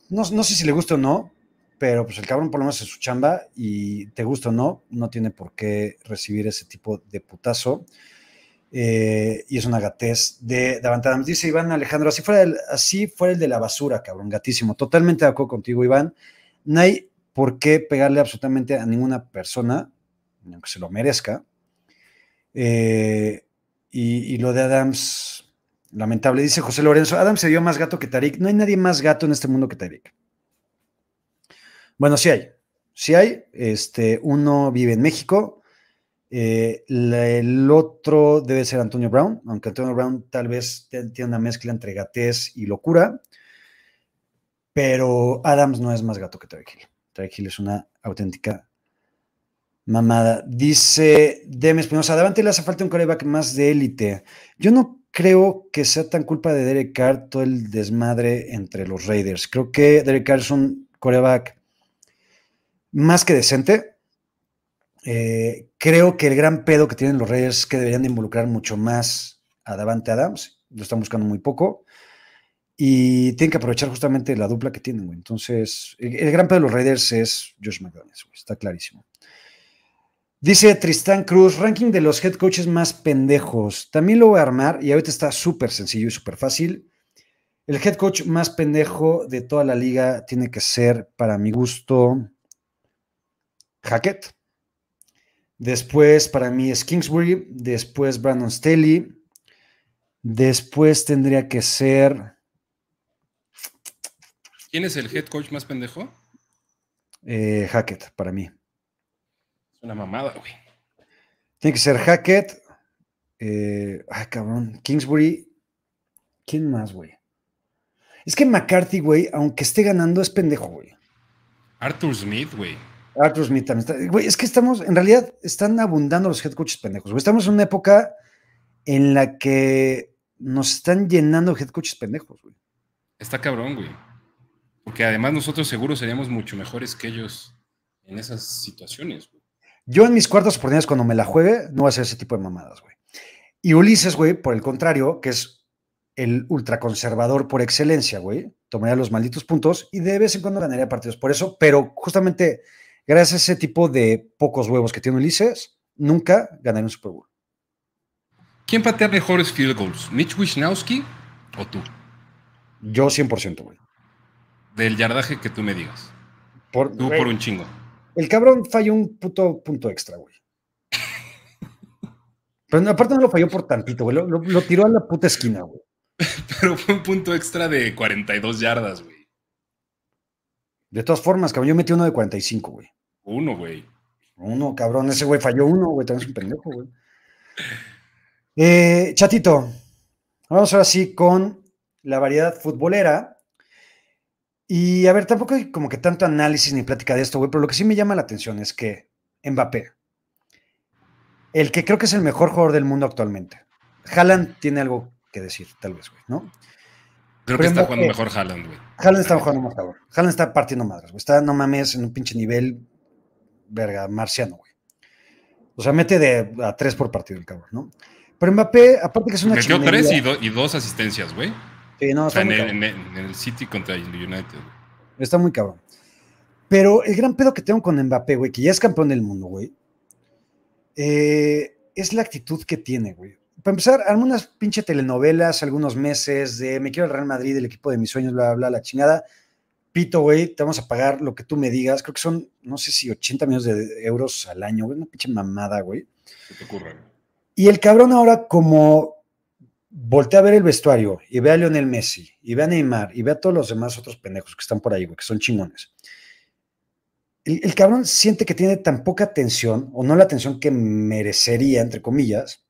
No, no, sé si le gusta o no, pero pues el cabrón por lo menos es su chamba y te gusta o no, no tiene por qué recibir ese tipo de putazo. Eh, y es una gatez de Davantada. Dice Iván Alejandro: así fuera, el, así fuera el de la basura, cabrón, gatísimo. Totalmente de acuerdo contigo, Iván. No hay por qué pegarle absolutamente a ninguna persona, aunque se lo merezca eh, y, lo de Adams, lamentable, dice José Lorenzo, Adams se dio más gato que Tarik. No hay nadie más gato en este mundo que Tarik. Bueno, sí hay, sí hay. Este, uno vive en México, eh, el otro debe ser Antonio Brown, aunque Antonio Brown tal vez tiene una mezcla entre gatez y locura, pero Adams no es más gato que Tarik Hill. Tarik Hill es una auténtica Mamada. Dice Demes Espinosa, adelante le hace falta un coreback más de élite. Yo no creo que sea tan culpa de Derek Carr todo el desmadre entre los Raiders. Creo que Derek Carr es un coreback más que decente. Eh, creo que el gran pedo que tienen los Raiders es que deberían de involucrar mucho más a Davante Adams. Lo están buscando muy poco. Y tienen que aprovechar justamente la dupla que tienen, güey. Entonces, el, gran pedo de los Raiders es Josh McDaniels, güey. Está clarísimo. Dice Tristán Cruz, ranking de los head coaches más pendejos. También lo voy a armar y ahorita está súper sencillo y súper fácil. El head coach más pendejo de toda la liga tiene que ser, para mi gusto, Hackett. Después, para mí, es Kingsbury. Después, Brandon Staley. Después tendría que ser. ¿Quién es el head coach más pendejo? Eh, Hackett, para mí. Una mamada, güey. Tiene que ser Hackett. Eh, ay, cabrón. Kingsbury. ¿Quién más, güey? Es que McCarthy, güey, aunque esté ganando, es pendejo, güey. Arthur Smith, güey. Arthur Smith también está. Güey, es que estamos, en realidad, están abundando los head coaches pendejos. Güey. Estamos en una época en la que nos están llenando head coaches pendejos, güey. Está cabrón, güey. Porque además nosotros seguro seríamos mucho mejores que ellos en esas situaciones, güey. Yo en mis cuartas oportunidades, cuando me la juegue, no voy a hacer ese tipo de mamadas, güey. Y Ulises, güey, por el contrario, que es el ultraconservador por excelencia, güey, tomaría los malditos puntos y de vez en cuando ganaría partidos por eso, pero justamente gracias a ese tipo de pocos huevos que tiene Ulises, nunca ganaría un Super Bowl. ¿Quién patea mejores field goals? ¿Mitch Wisnowski o tú? Yo 100%, güey. Del yardaje que tú me digas. Por, tú por un chingo. El cabrón falló un puto punto extra, güey. Pero aparte no lo falló por tantito, güey. Lo, tiró a la puta esquina, güey. *laughs* Pero fue un punto extra de 42 yardas, güey. De todas formas, cabrón, yo metí uno de 45, güey. Uno, güey. Uno, cabrón. Ese güey falló uno, güey. También es un pendejo, güey. Eh, chatito, vamos ahora sí con la variedad futbolera. Y a ver, tampoco hay como que tanto análisis ni plática de esto, güey, pero lo que sí me llama la atención es que Mbappé, el que creo que es el mejor jugador del mundo actualmente, Haaland tiene algo que decir, tal vez, güey, ¿no? Creo que está jugando mejor Haaland, güey. Haaland está jugando mejor. Haaland está partiendo madres, güey. Está, no mames, en un pinche nivel, verga, marciano, güey. O sea, mete de a tres por partido el cabrón, ¿no? Pero Mbappé, aparte que es una Metió tres y, y, dos asistencias, güey en, el, City contra el United. Está muy cabrón. Pero el gran pedo que tengo con Mbappé, güey, que ya es campeón del mundo, güey, eh, es la actitud que tiene, güey. Para empezar, algunas pinche telenovelas, algunos meses de me quiero el Real Madrid, el equipo de mis sueños, bla, bla, la chingada. Pito, güey, te vamos a pagar lo que tú me digas. Creo que son, no sé si 80 millones de euros al año, güey, una pinche mamada, güey. ¿Qué te ocurre? Y el cabrón ahora, como voltea a ver el vestuario y ve a Lionel Messi y ve a Neymar y ve a todos los demás otros pendejos que están por ahí, güey, que son chingones. El, cabrón siente que tiene tan poca atención, o no la atención que merecería, entre comillas.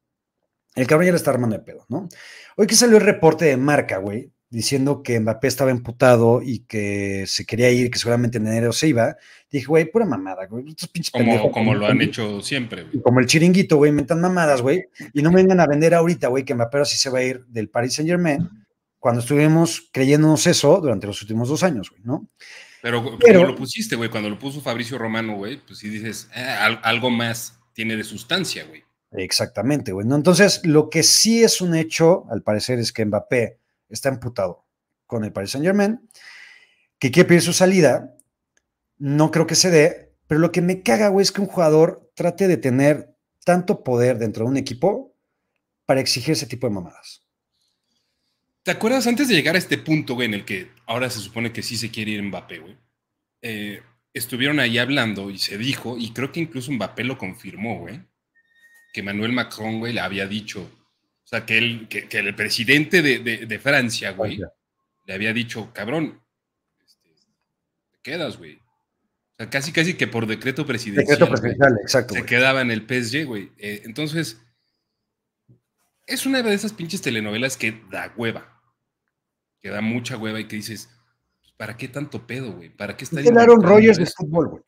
El cabrón ya le está armando de pedo, ¿no? Hoy que salió el reporte de marca, güey, diciendo que Mbappé estaba emputado y que se quería ir, que seguramente en enero se iba, dije, güey, pura mamada, güey. Estos pinches como, como lo han hecho siempre, güey. Como el chiringuito, güey, inventan mamadas, güey. Y no me vengan a vender ahorita, güey, que Mbappé así se va a ir del Paris Saint Germain, cuando estuvimos creyéndonos eso durante los últimos dos años, güey, ¿no? Pero, como lo pusiste, güey, cuando lo puso Fabricio Romano, güey, pues sí dices, eh, algo más tiene de sustancia, güey. Exactamente, güey. ¿no? Entonces, lo que sí es un hecho, al parecer, es que Mbappé está emputado con el Paris Saint Germain, que quiere pedir su salida, no creo que se dé, pero lo que me caga, güey, es que un jugador trate de tener tanto poder dentro de un equipo para exigir ese tipo de mamadas. ¿Te acuerdas antes de llegar a este punto, güey, en el que ahora se supone que sí se quiere ir Mbappé, güey? Eh, estuvieron ahí hablando y se dijo, y creo que incluso Mbappé lo confirmó, güey, que Manuel Macron, güey, le había dicho, o sea, que, el, que, el presidente de, Francia, güey, le había dicho, cabrón, este, te quedas, güey. O sea, casi, casi que por decreto presidencial. Decreto presidencial, exacto. Se quedaba en el PSG, güey. Eh, entonces, es una de esas pinches telenovelas que da hueva. Que da mucha hueva y que dices, ¿para qué tanto pedo, güey? ¿Para qué está Es Aaron Rodgers de fútbol, güey.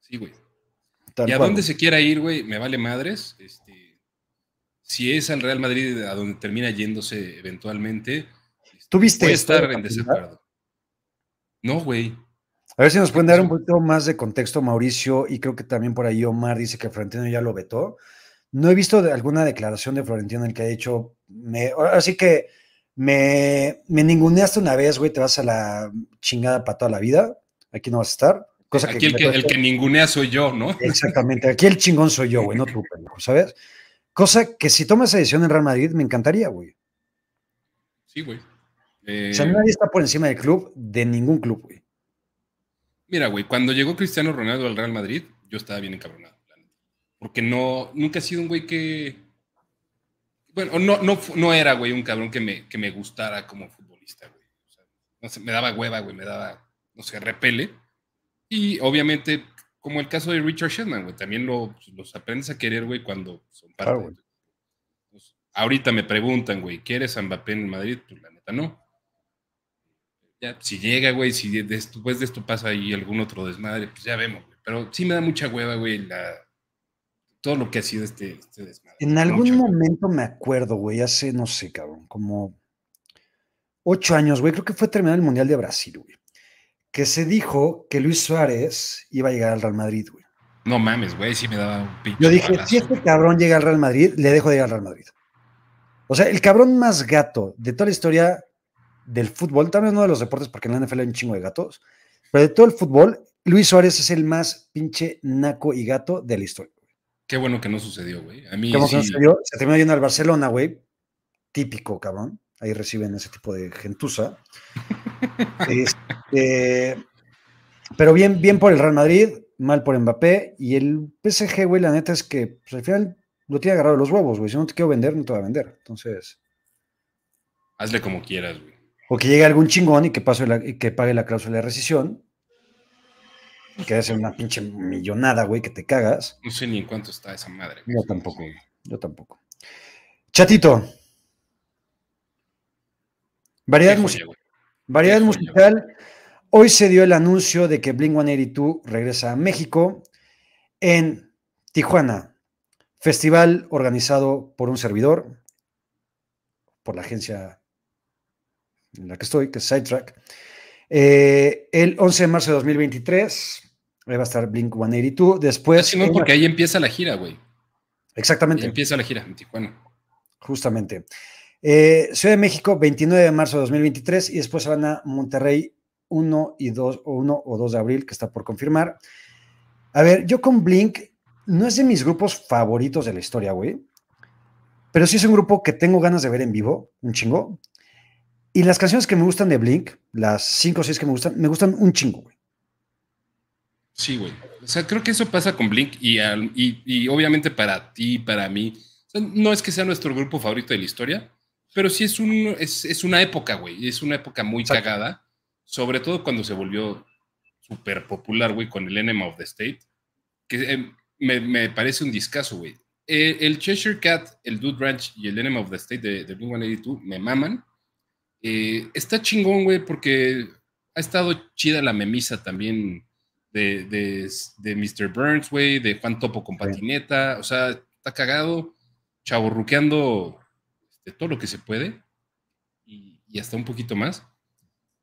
Sí, güey. y a dónde se quiera ir, güey, me vale madres. Este, si es al Real Madrid a donde termina yéndose eventualmente, ¿Tuviste puede estar en desacuerdo. No, güey. A ver si nos pueden dar un poquito más de contexto, Mauricio, y creo que también por ahí Omar dice que Florentino ya lo vetó. No he visto alguna declaración de Florentino en el que ha dicho, me, así que me, me ninguneaste una vez, güey, te vas a la chingada para toda la vida, aquí no vas a estar. Cosa aquí el, que, el que ningunea soy yo, ¿no? Exactamente, aquí el chingón soy yo, güey, no tú, pendejo, ¿sabes? Cosa que si tomas esa decisión en Real Madrid, me encantaría, güey. Sí, güey. o sea, nadie está por encima del club, de ningún club, güey. Mira, güey, cuando llegó Cristiano Ronaldo al Real Madrid, yo estaba bien encabronado. Porque no, nunca ha sido un güey que. Bueno, no, no, no era, güey, un cabrón que me, que me gustara como futbolista, güey. O sea, no sé, me daba hueva, güey, me daba, no sé, repele. Y obviamente, como el caso de Richard Sherman, güey, también lo, los aprendes a querer, güey, cuando son parte de pues, Ahorita me preguntan, güey, ¿quieres a Mbappé en Madrid? Pues la neta no si llega, güey, si después de esto pasa ahí algún otro desmadre, pues ya vemos, güey. Pero sí me da mucha hueva, güey, todo lo que ha sido este, este desmadre. En algún momento me acuerdo, güey, hace, no sé, cabrón, como ocho años, güey, creo que fue terminar el Mundial de Brasil, güey, que se dijo que Luis Suárez iba a llegar al Real Madrid, güey. No mames, güey, sí me daba un pinche. Yo dije, si este cabrón llega al Real Madrid, le dejo de llegar al Real Madrid. O sea, el cabrón más gato de toda la historia del fútbol, también no de los deportes, porque en la NFL hay un chingo de gatos, pero de todo el fútbol, Luis Suárez es el más pinche naco y gato de la historia. Qué bueno que no sucedió, güey. A mí sí. sucedió? Se terminó yendo al Barcelona, güey. Típico, cabrón. Ahí reciben ese tipo de gentuza. *laughs* Este, pero bien, bien por el Real Madrid, mal por Mbappé. Y el PSG, güey, la neta es que pues, al final lo tiene agarrado los huevos, güey. Si no te quiero vender, no te va a vender. Entonces. Hazle como quieras, güey. O que llegue algún chingón y que, pase la, que pague la cláusula de rescisión. Que ser una pinche millonada, güey, que te cagas. No sé ni en cuánto está esa madre. Yo tampoco, yo tampoco. Chatito. Variedad, Variedad musical. Hoy se dio el anuncio de que Blink 182 regresa a México en Tijuana. Festival organizado por un servidor, por la agencia en la que estoy, que es Sidetrack. Eh, el 11 de marzo de 2023 ahí va a estar Blink 182. Después. no, porque ahí empieza la gira, güey. Exactamente. empieza la gira en Tijuana. Justamente. Eh, Ciudad de México, 29 de marzo de 2023, y después se van a Monterrey 1 y 2, o 1 o 2 de abril, que está por confirmar. A ver, yo con Blink no es de mis grupos favoritos de la historia, güey. Pero sí es un grupo que tengo ganas de ver en vivo, un chingo. Y las canciones que me gustan de Blink, las cinco o seis que me gustan, me gustan un chingo, güey. Sí, güey. O sea, creo que eso pasa con Blink y, obviamente para ti, para mí. no es que sea nuestro grupo favorito de la historia, pero sí es, un, es, una época, güey. Es una época muy cagada, sobre todo cuando se volvió súper popular, güey, con el Enema of the State, que eh, me, parece un discazo, güey. Eh, el Cheshire Cat, el Dude Ranch y el Enema of the State de, de Blink 182 me maman eh, está chingón, güey, porque ha estado chida la memisa también de, de, Mr. Burns, güey, de Juan Topo con patineta. O sea, está cagado, chaborruqueando de todo lo que se puede y, hasta un poquito más.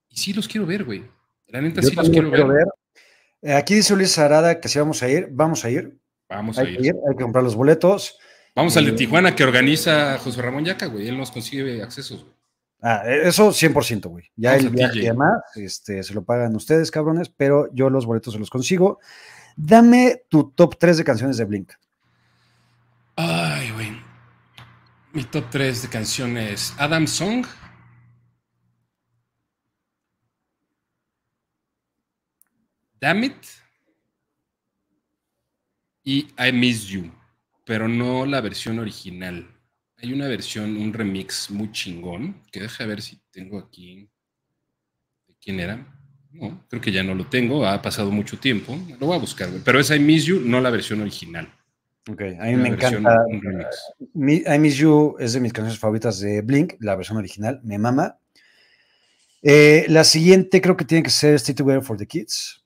Y sí los quiero ver, güey. La neta sí los quiero, ver. Eh, aquí dice Luis Arada que si vamos a ir, vamos a ir. Vamos a ir. Hay que comprar los boletos. Vamos al de eh, Tijuana que organiza José Ramón Yaca, güey. Él nos consigue accesos, güey. Ah, e, eso 100%, güey. Ya el viaje y demás, este, se lo pagan ustedes, cabrones, pero yo los boletos se los consigo. Dame tu top 3 de canciones de Blink. Güey. Mi top 3 de canciones. Adam Song. Damn It. Y I Miss You. Pero no la versión original. Hay una versión, un remix muy chingón, que deja ver si tengo aquí. ¿De quién era? No, creo que ya no lo tengo, ha pasado mucho tiempo. Lo voy a buscar. Pero es I Miss You, no la versión original. Ok, a mí me encanta. I Miss You es de mis canciones favoritas de Blink, la versión original, me mama. Eh, la siguiente creo que tiene que ser Stay Together for the Kids.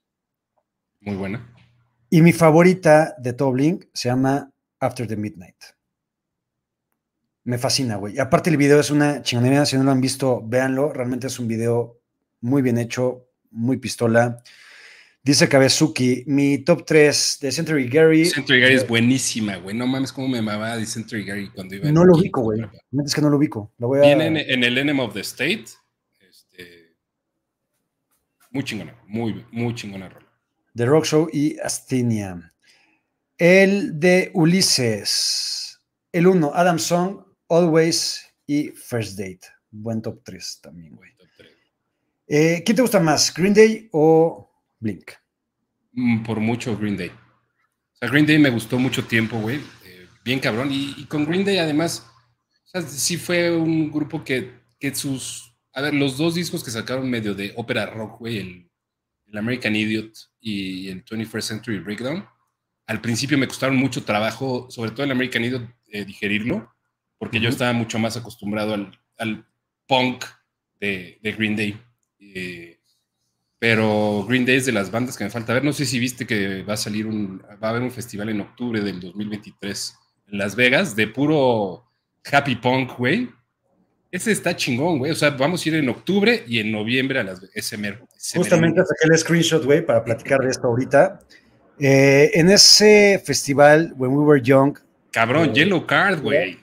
Muy buena. Y mi favorita de todo Blink se llama After the Midnight. Me fascina, güey. Aparte el video es una chingonería, si no lo han visto, véanlo. Realmente es un video muy bien hecho, muy pistola. Dice Kabezuki, mi top 3 de Century Gary. Century Gary es buenísima, güey. No mames cómo me amaba de Century Gary cuando iba No lo ubico, güey. Es que no lo ubico. Lo voy a... Viene en, en, el Enemy of the State. Este, muy chingona, muy, muy chingona rola. The Rock Show y Astinia. El de Ulises. El 1, Adam Song, Always y First Date. Buen top 3 también, güey. Eh, ¿Quién te gusta más, Green Day o Blink? Mm, por mucho Green Day. O sea, Green Day me gustó mucho tiempo, güey. Eh, bien cabrón. Y, con Green Day, además, o sea, sí fue un grupo que, que, sus. A ver, los dos discos que sacaron medio de ópera rock, güey, el, American Idiot y el 21st Century Breakdown, al principio me costaron mucho trabajo, sobre todo el American Idiot, eh, digerirlo, porque yo estaba mucho más acostumbrado al, punk de, de Green Day. Eh, pero Green Day es de las bandas que me falta ver. No sé si viste que va a salir un, va a haber un festival en octubre del 2023 en Las Vegas de puro happy punk, güey. Ese está chingón, güey. O sea, vamos a ir en octubre y en noviembre a las ese Justamente saqué el screenshot, güey, para platicar de esto ahorita. Eh, en ese festival, When We Were Young. Cabrón, eh, Yellow Card, güey.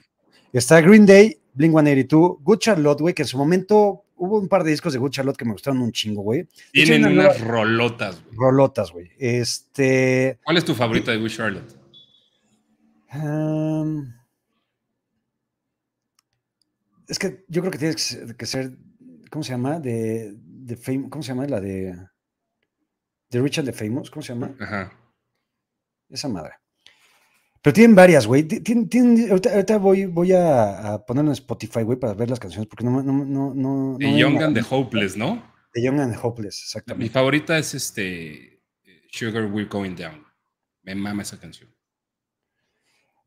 Está Green Day, Blink 182, Good Charlotte, güey, que en su momento hubo un par de discos de Good Charlotte que me gustaron un chingo, güey. Tienen unas rolotas, güey. Rolotas, güey. Este. ¿Cuál es tu favorita de Good Charlotte? es que yo creo que tiene que ser, ¿cómo se llama? De, de fame, ¿cómo se llama? La de. De Richard the Famous, ¿cómo se llama? Ajá. Esa madre. Pero tienen varias, güey. ahorita, voy, voy a, ponerlo en Spotify, güey, para ver las canciones, porque no... no, no, no the Young and the Hopeless, ¿no? The Young and the Hopeless, exactamente. Mi favorita es este Sugar We're Going Down. Me mama esa canción.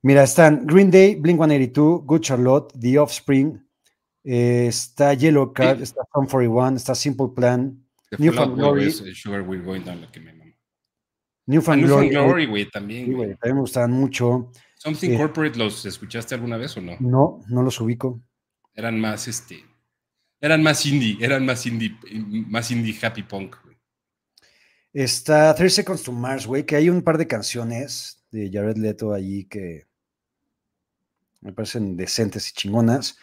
Mira, están Green Day, Blink-182, Good Charlotte, The Offspring, eh, está Yellow Card, está Fun 41, está Simple Plan, New Glory. Sugar We're Going Down, la que me Newfound Glory. Glory, güey, también. Sí, güey, también me gustaban mucho. Something eh, Corporate, ¿los escuchaste alguna vez o no? No, no los ubico. Eran más, este, eran más indie, eran más indie, más indie happy punk, güey. Está 30 Seconds to Mars, güey, que hay un par de canciones de Jared Leto allí que me parecen decentes y chingonas.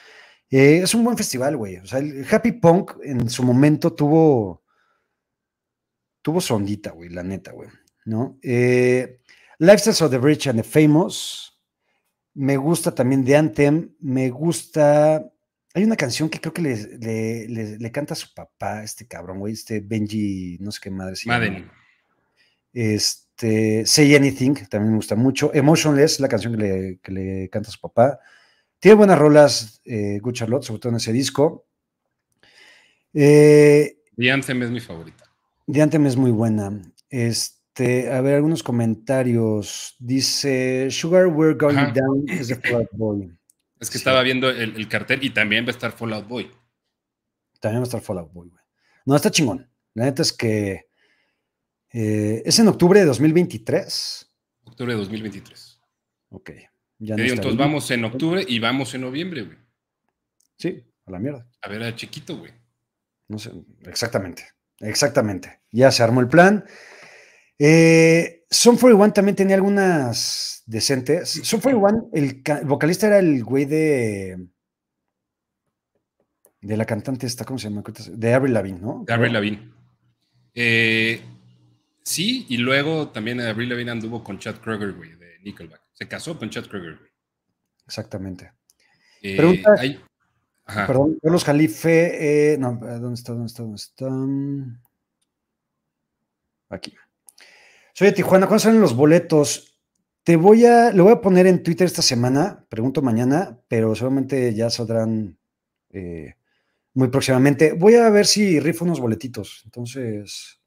Eh, es un buen festival, güey. O sea, el Happy Punk en su momento tuvo, tuvo sondita, güey, la neta, güey. ¿No? Eh, Lifestyles of the Rich and the Famous. Me gusta también de Anthem. Me gusta. Hay una canción que creo que le, le, canta a su papá, este cabrón, güey, este Benji, no sé qué madre. Madden. Este, Say Anything, también me gusta mucho. Emotionless, la canción que le, canta a su papá. Tiene buenas rolas, eh, Good Charlotte, sobre todo en ese disco. Eh, The Anthem es mi favorita. The Anthem es muy buena. Este, este, a ver, algunos comentarios. Dice, Sugar, we're going down is the Fallout Boy. *clears throat* Es que estaba viendo el, cartel y también va a estar Fallout Boy. También va a estar Fallout Boy, güey. No, está chingón. La neta es que eh, es en octubre de 2023. Octubre de 2023. Ok. Ya no entonces vamos en octubre y vamos en noviembre, güey. Sí, a la mierda. A ver a Chiquito, güey. No sé, exactamente. Exactamente. Ya se armó el plan. Eh, Son 41 también tenía algunas decentes. Son 41, el, el vocalista era el güey de. De la cantante esta, ¿cómo se llama? De Avril Lavigne, ¿no? De Avril Lavigne. Eh, sí, y luego también Avril Lavigne anduvo con Chad Kroger, güey, de Nickelback. Se casó con Chad Kroger, güey. Exactamente. Eh, Pregunta, Perdón, Carlos Jalife. Eh, no, ¿dónde está? ¿Dónde está? ¿Dónde está? Aquí. Soy de Tijuana, ¿cuándo salen los boletos? Te voy a, lo voy a poner en Twitter esta semana, pregunto mañana, pero seguramente ya saldrán eh, muy próximamente. Voy a ver si rifo unos boletitos, entonces,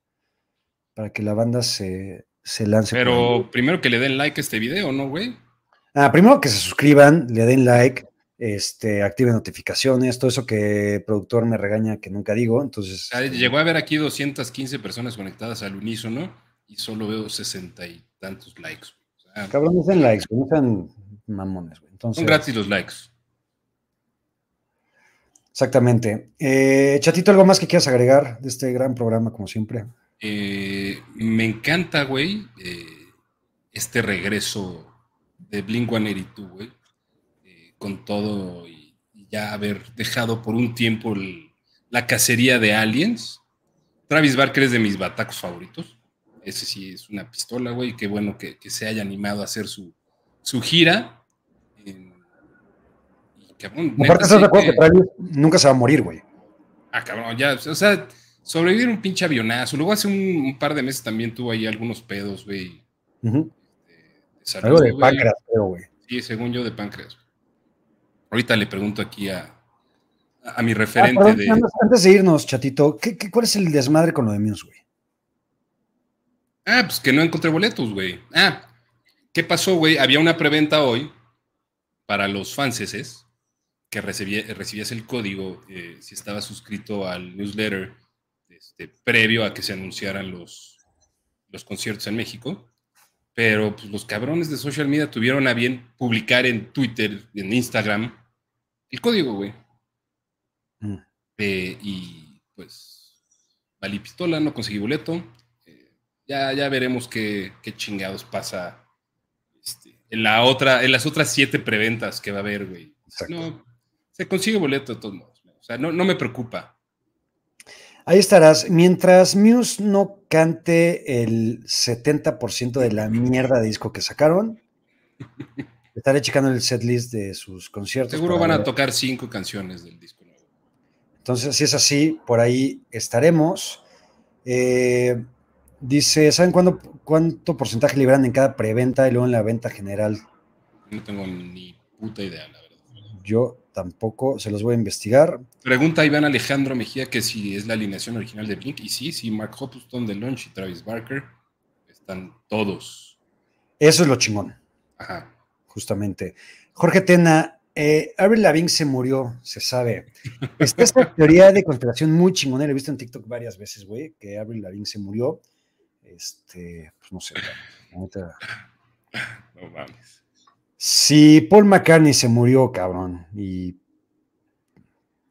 para que la banda se, se lance. Pero primero que le den like a este video, ¿no, güey? Ah, primero que se suscriban, le den like, este, activen notificaciones, todo eso que el productor me regaña que nunca digo, entonces... Ah, llegó a haber aquí 215 personas conectadas al unísono y solo veo sesenta y tantos likes. O Cabrón, no sean likes, no sean mamones, güey. Entonces, son gratis los likes. Exactamente. Eh, Chatito, ¿algo más que quieras agregar de este gran programa, como siempre? Eh, me encanta, güey, eh, este regreso de Blink 182, güey, con todo y, ya haber dejado por un tiempo la cacería de aliens. Travis Barker es de mis batacos favoritos. Ese sí es una pistola, güey. Qué bueno que, se haya animado a hacer su, su gira. Aparte, estás de acuerdo que Travis nunca se va a morir, güey. Ah, cabrón, ya, o sea, sobrevivir un pinche avionazo. Luego hace un, par de meses también tuvo ahí algunos pedos, güey. Algo de páncreas, creo, güey. Sí, según yo, de páncreas. Ahorita le pregunto aquí a, a mi referente ah, de. Antes de irnos, chatito, ¿qué, cuál es el desmadre con lo de Muse, güey? Ah, pues que no encontré boletos, güey. Ah, ¿qué pasó, güey? Había una preventa hoy para los fanses que recibías el código eh, si estabas suscrito al newsletter este, previo a que se anunciaran los, los conciertos en México. Pero pues, los cabrones de social media tuvieron a bien publicar en Twitter, en Instagram, el código, güey. Mm. Eh, y pues valí pistola, no conseguí boleto. Ya, ya veremos qué, qué chingados pasa este, en, la otra, en las otras siete preventas que va a haber, güey. No, se consigue boleto de todos modos. O sea, no, me preocupa. Ahí estarás. Mientras Muse no cante el 70% de la mierda de disco que sacaron, *laughs* estaré checando el setlist de sus conciertos. Seguro van a tocar cinco canciones del disco nuevo. Entonces, si es así, por ahí estaremos. Eh, dice, ¿saben cuándo, cuánto porcentaje liberan en cada preventa y luego en la venta general? No tengo ni puta idea, la verdad. Yo tampoco, se los voy a investigar. Pregunta Iván Alejandro Mejía que si es la alineación original de Blink. Y sí, sí, Mark Hoppuston de Lunch y Travis Barker están todos. Eso es lo chingón. Ajá. Justamente. Jorge Tena, eh, Avril Lavigne se murió, se sabe. Está esta *laughs* teoría de conspiración muy chingona, he visto en TikTok varias veces, güey, que Avril Lavigne se murió. Este, pues no sé. No mames. Si Paul McCartney se murió, cabrón, y...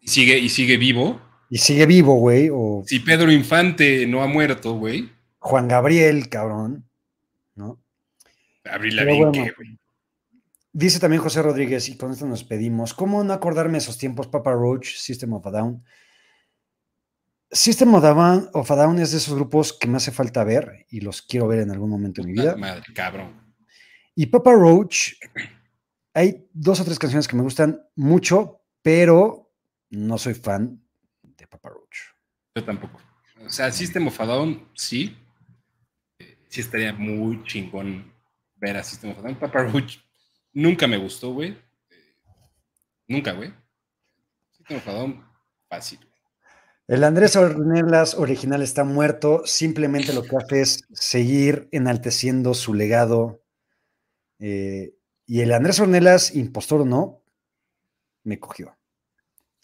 sigue, y sigue vivo. Y sigue vivo, güey. O... Si Pedro Infante no ha muerto, güey. Juan Gabriel, cabrón, ¿no? Abril Lavigne, güey. Dice también José Rodríguez, y con esto nos pedimos, ¿cómo no acordarme esos tiempos, Papa Roach, System of a Down? System of a Down es de esos grupos que me hace falta ver y los quiero ver en algún momento de mi vida. Madre, cabrón. Y Papa Roach, hay dos o tres canciones que me gustan mucho, pero no soy fan de Papa Roach. Yo tampoco. O sea, System of a Down, sí. Eh, sí estaría muy chingón ver a System of a Down. Papa Roach nunca me gustó, güey. Eh, nunca, güey. System of a Down, fácil. El Andrés Ornelas original está muerto. Simplemente lo que hace es seguir enalteciendo su legado eh, y el Andrés Ornelas, impostor o no, me cogió.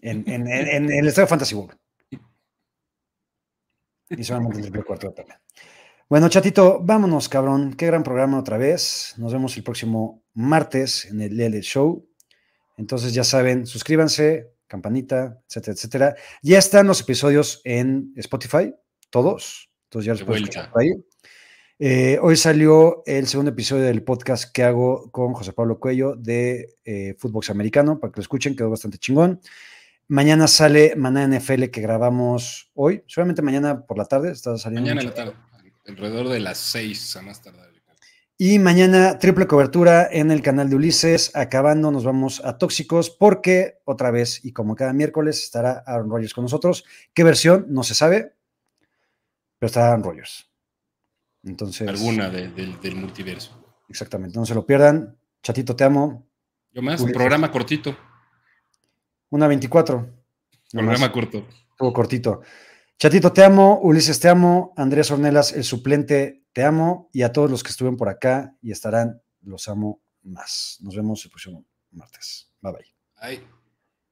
En, el estado Fantasy World. Y solamente el cuarto también. Bueno, chatito, vámonos, cabrón. Qué gran programa otra vez. Nos vemos el próximo martes en el Lele Show. Entonces, ya saben, suscríbanse, campanita, etcétera, etcétera. Ya están los episodios en Spotify, todos. Entonces ya los escuchar ahí. Eh, hoy salió el segundo episodio del podcast que hago con José Pablo Cuello de eh, Fútbol Americano, para que lo escuchen, quedó bastante chingón. Mañana sale Maná NFL que grabamos hoy, solamente mañana por la tarde, está saliendo. Mañana en la tarde, alrededor de las seis a más tardar. Y mañana triple cobertura en el canal de Ulises. Acabando, nos vamos a Tóxicos porque otra vez y como cada miércoles estará Aaron Rodgers con nosotros. ¿Qué versión? No se sabe, pero estará Aaron Rodgers. Entonces. Alguna del multiverso. Exactamente, no se lo pierdan. Chatito, te amo. Yo más, un programa cortito. Una 24. Programa corto. Estuvo cortito. Chatito, te amo. Ulises, te amo. Andrés Ornelas, el suplente, te amo. Y a todos los que estuvieron por acá y estarán, los amo más. Nos vemos el próximo martes. Bye bye. Bye.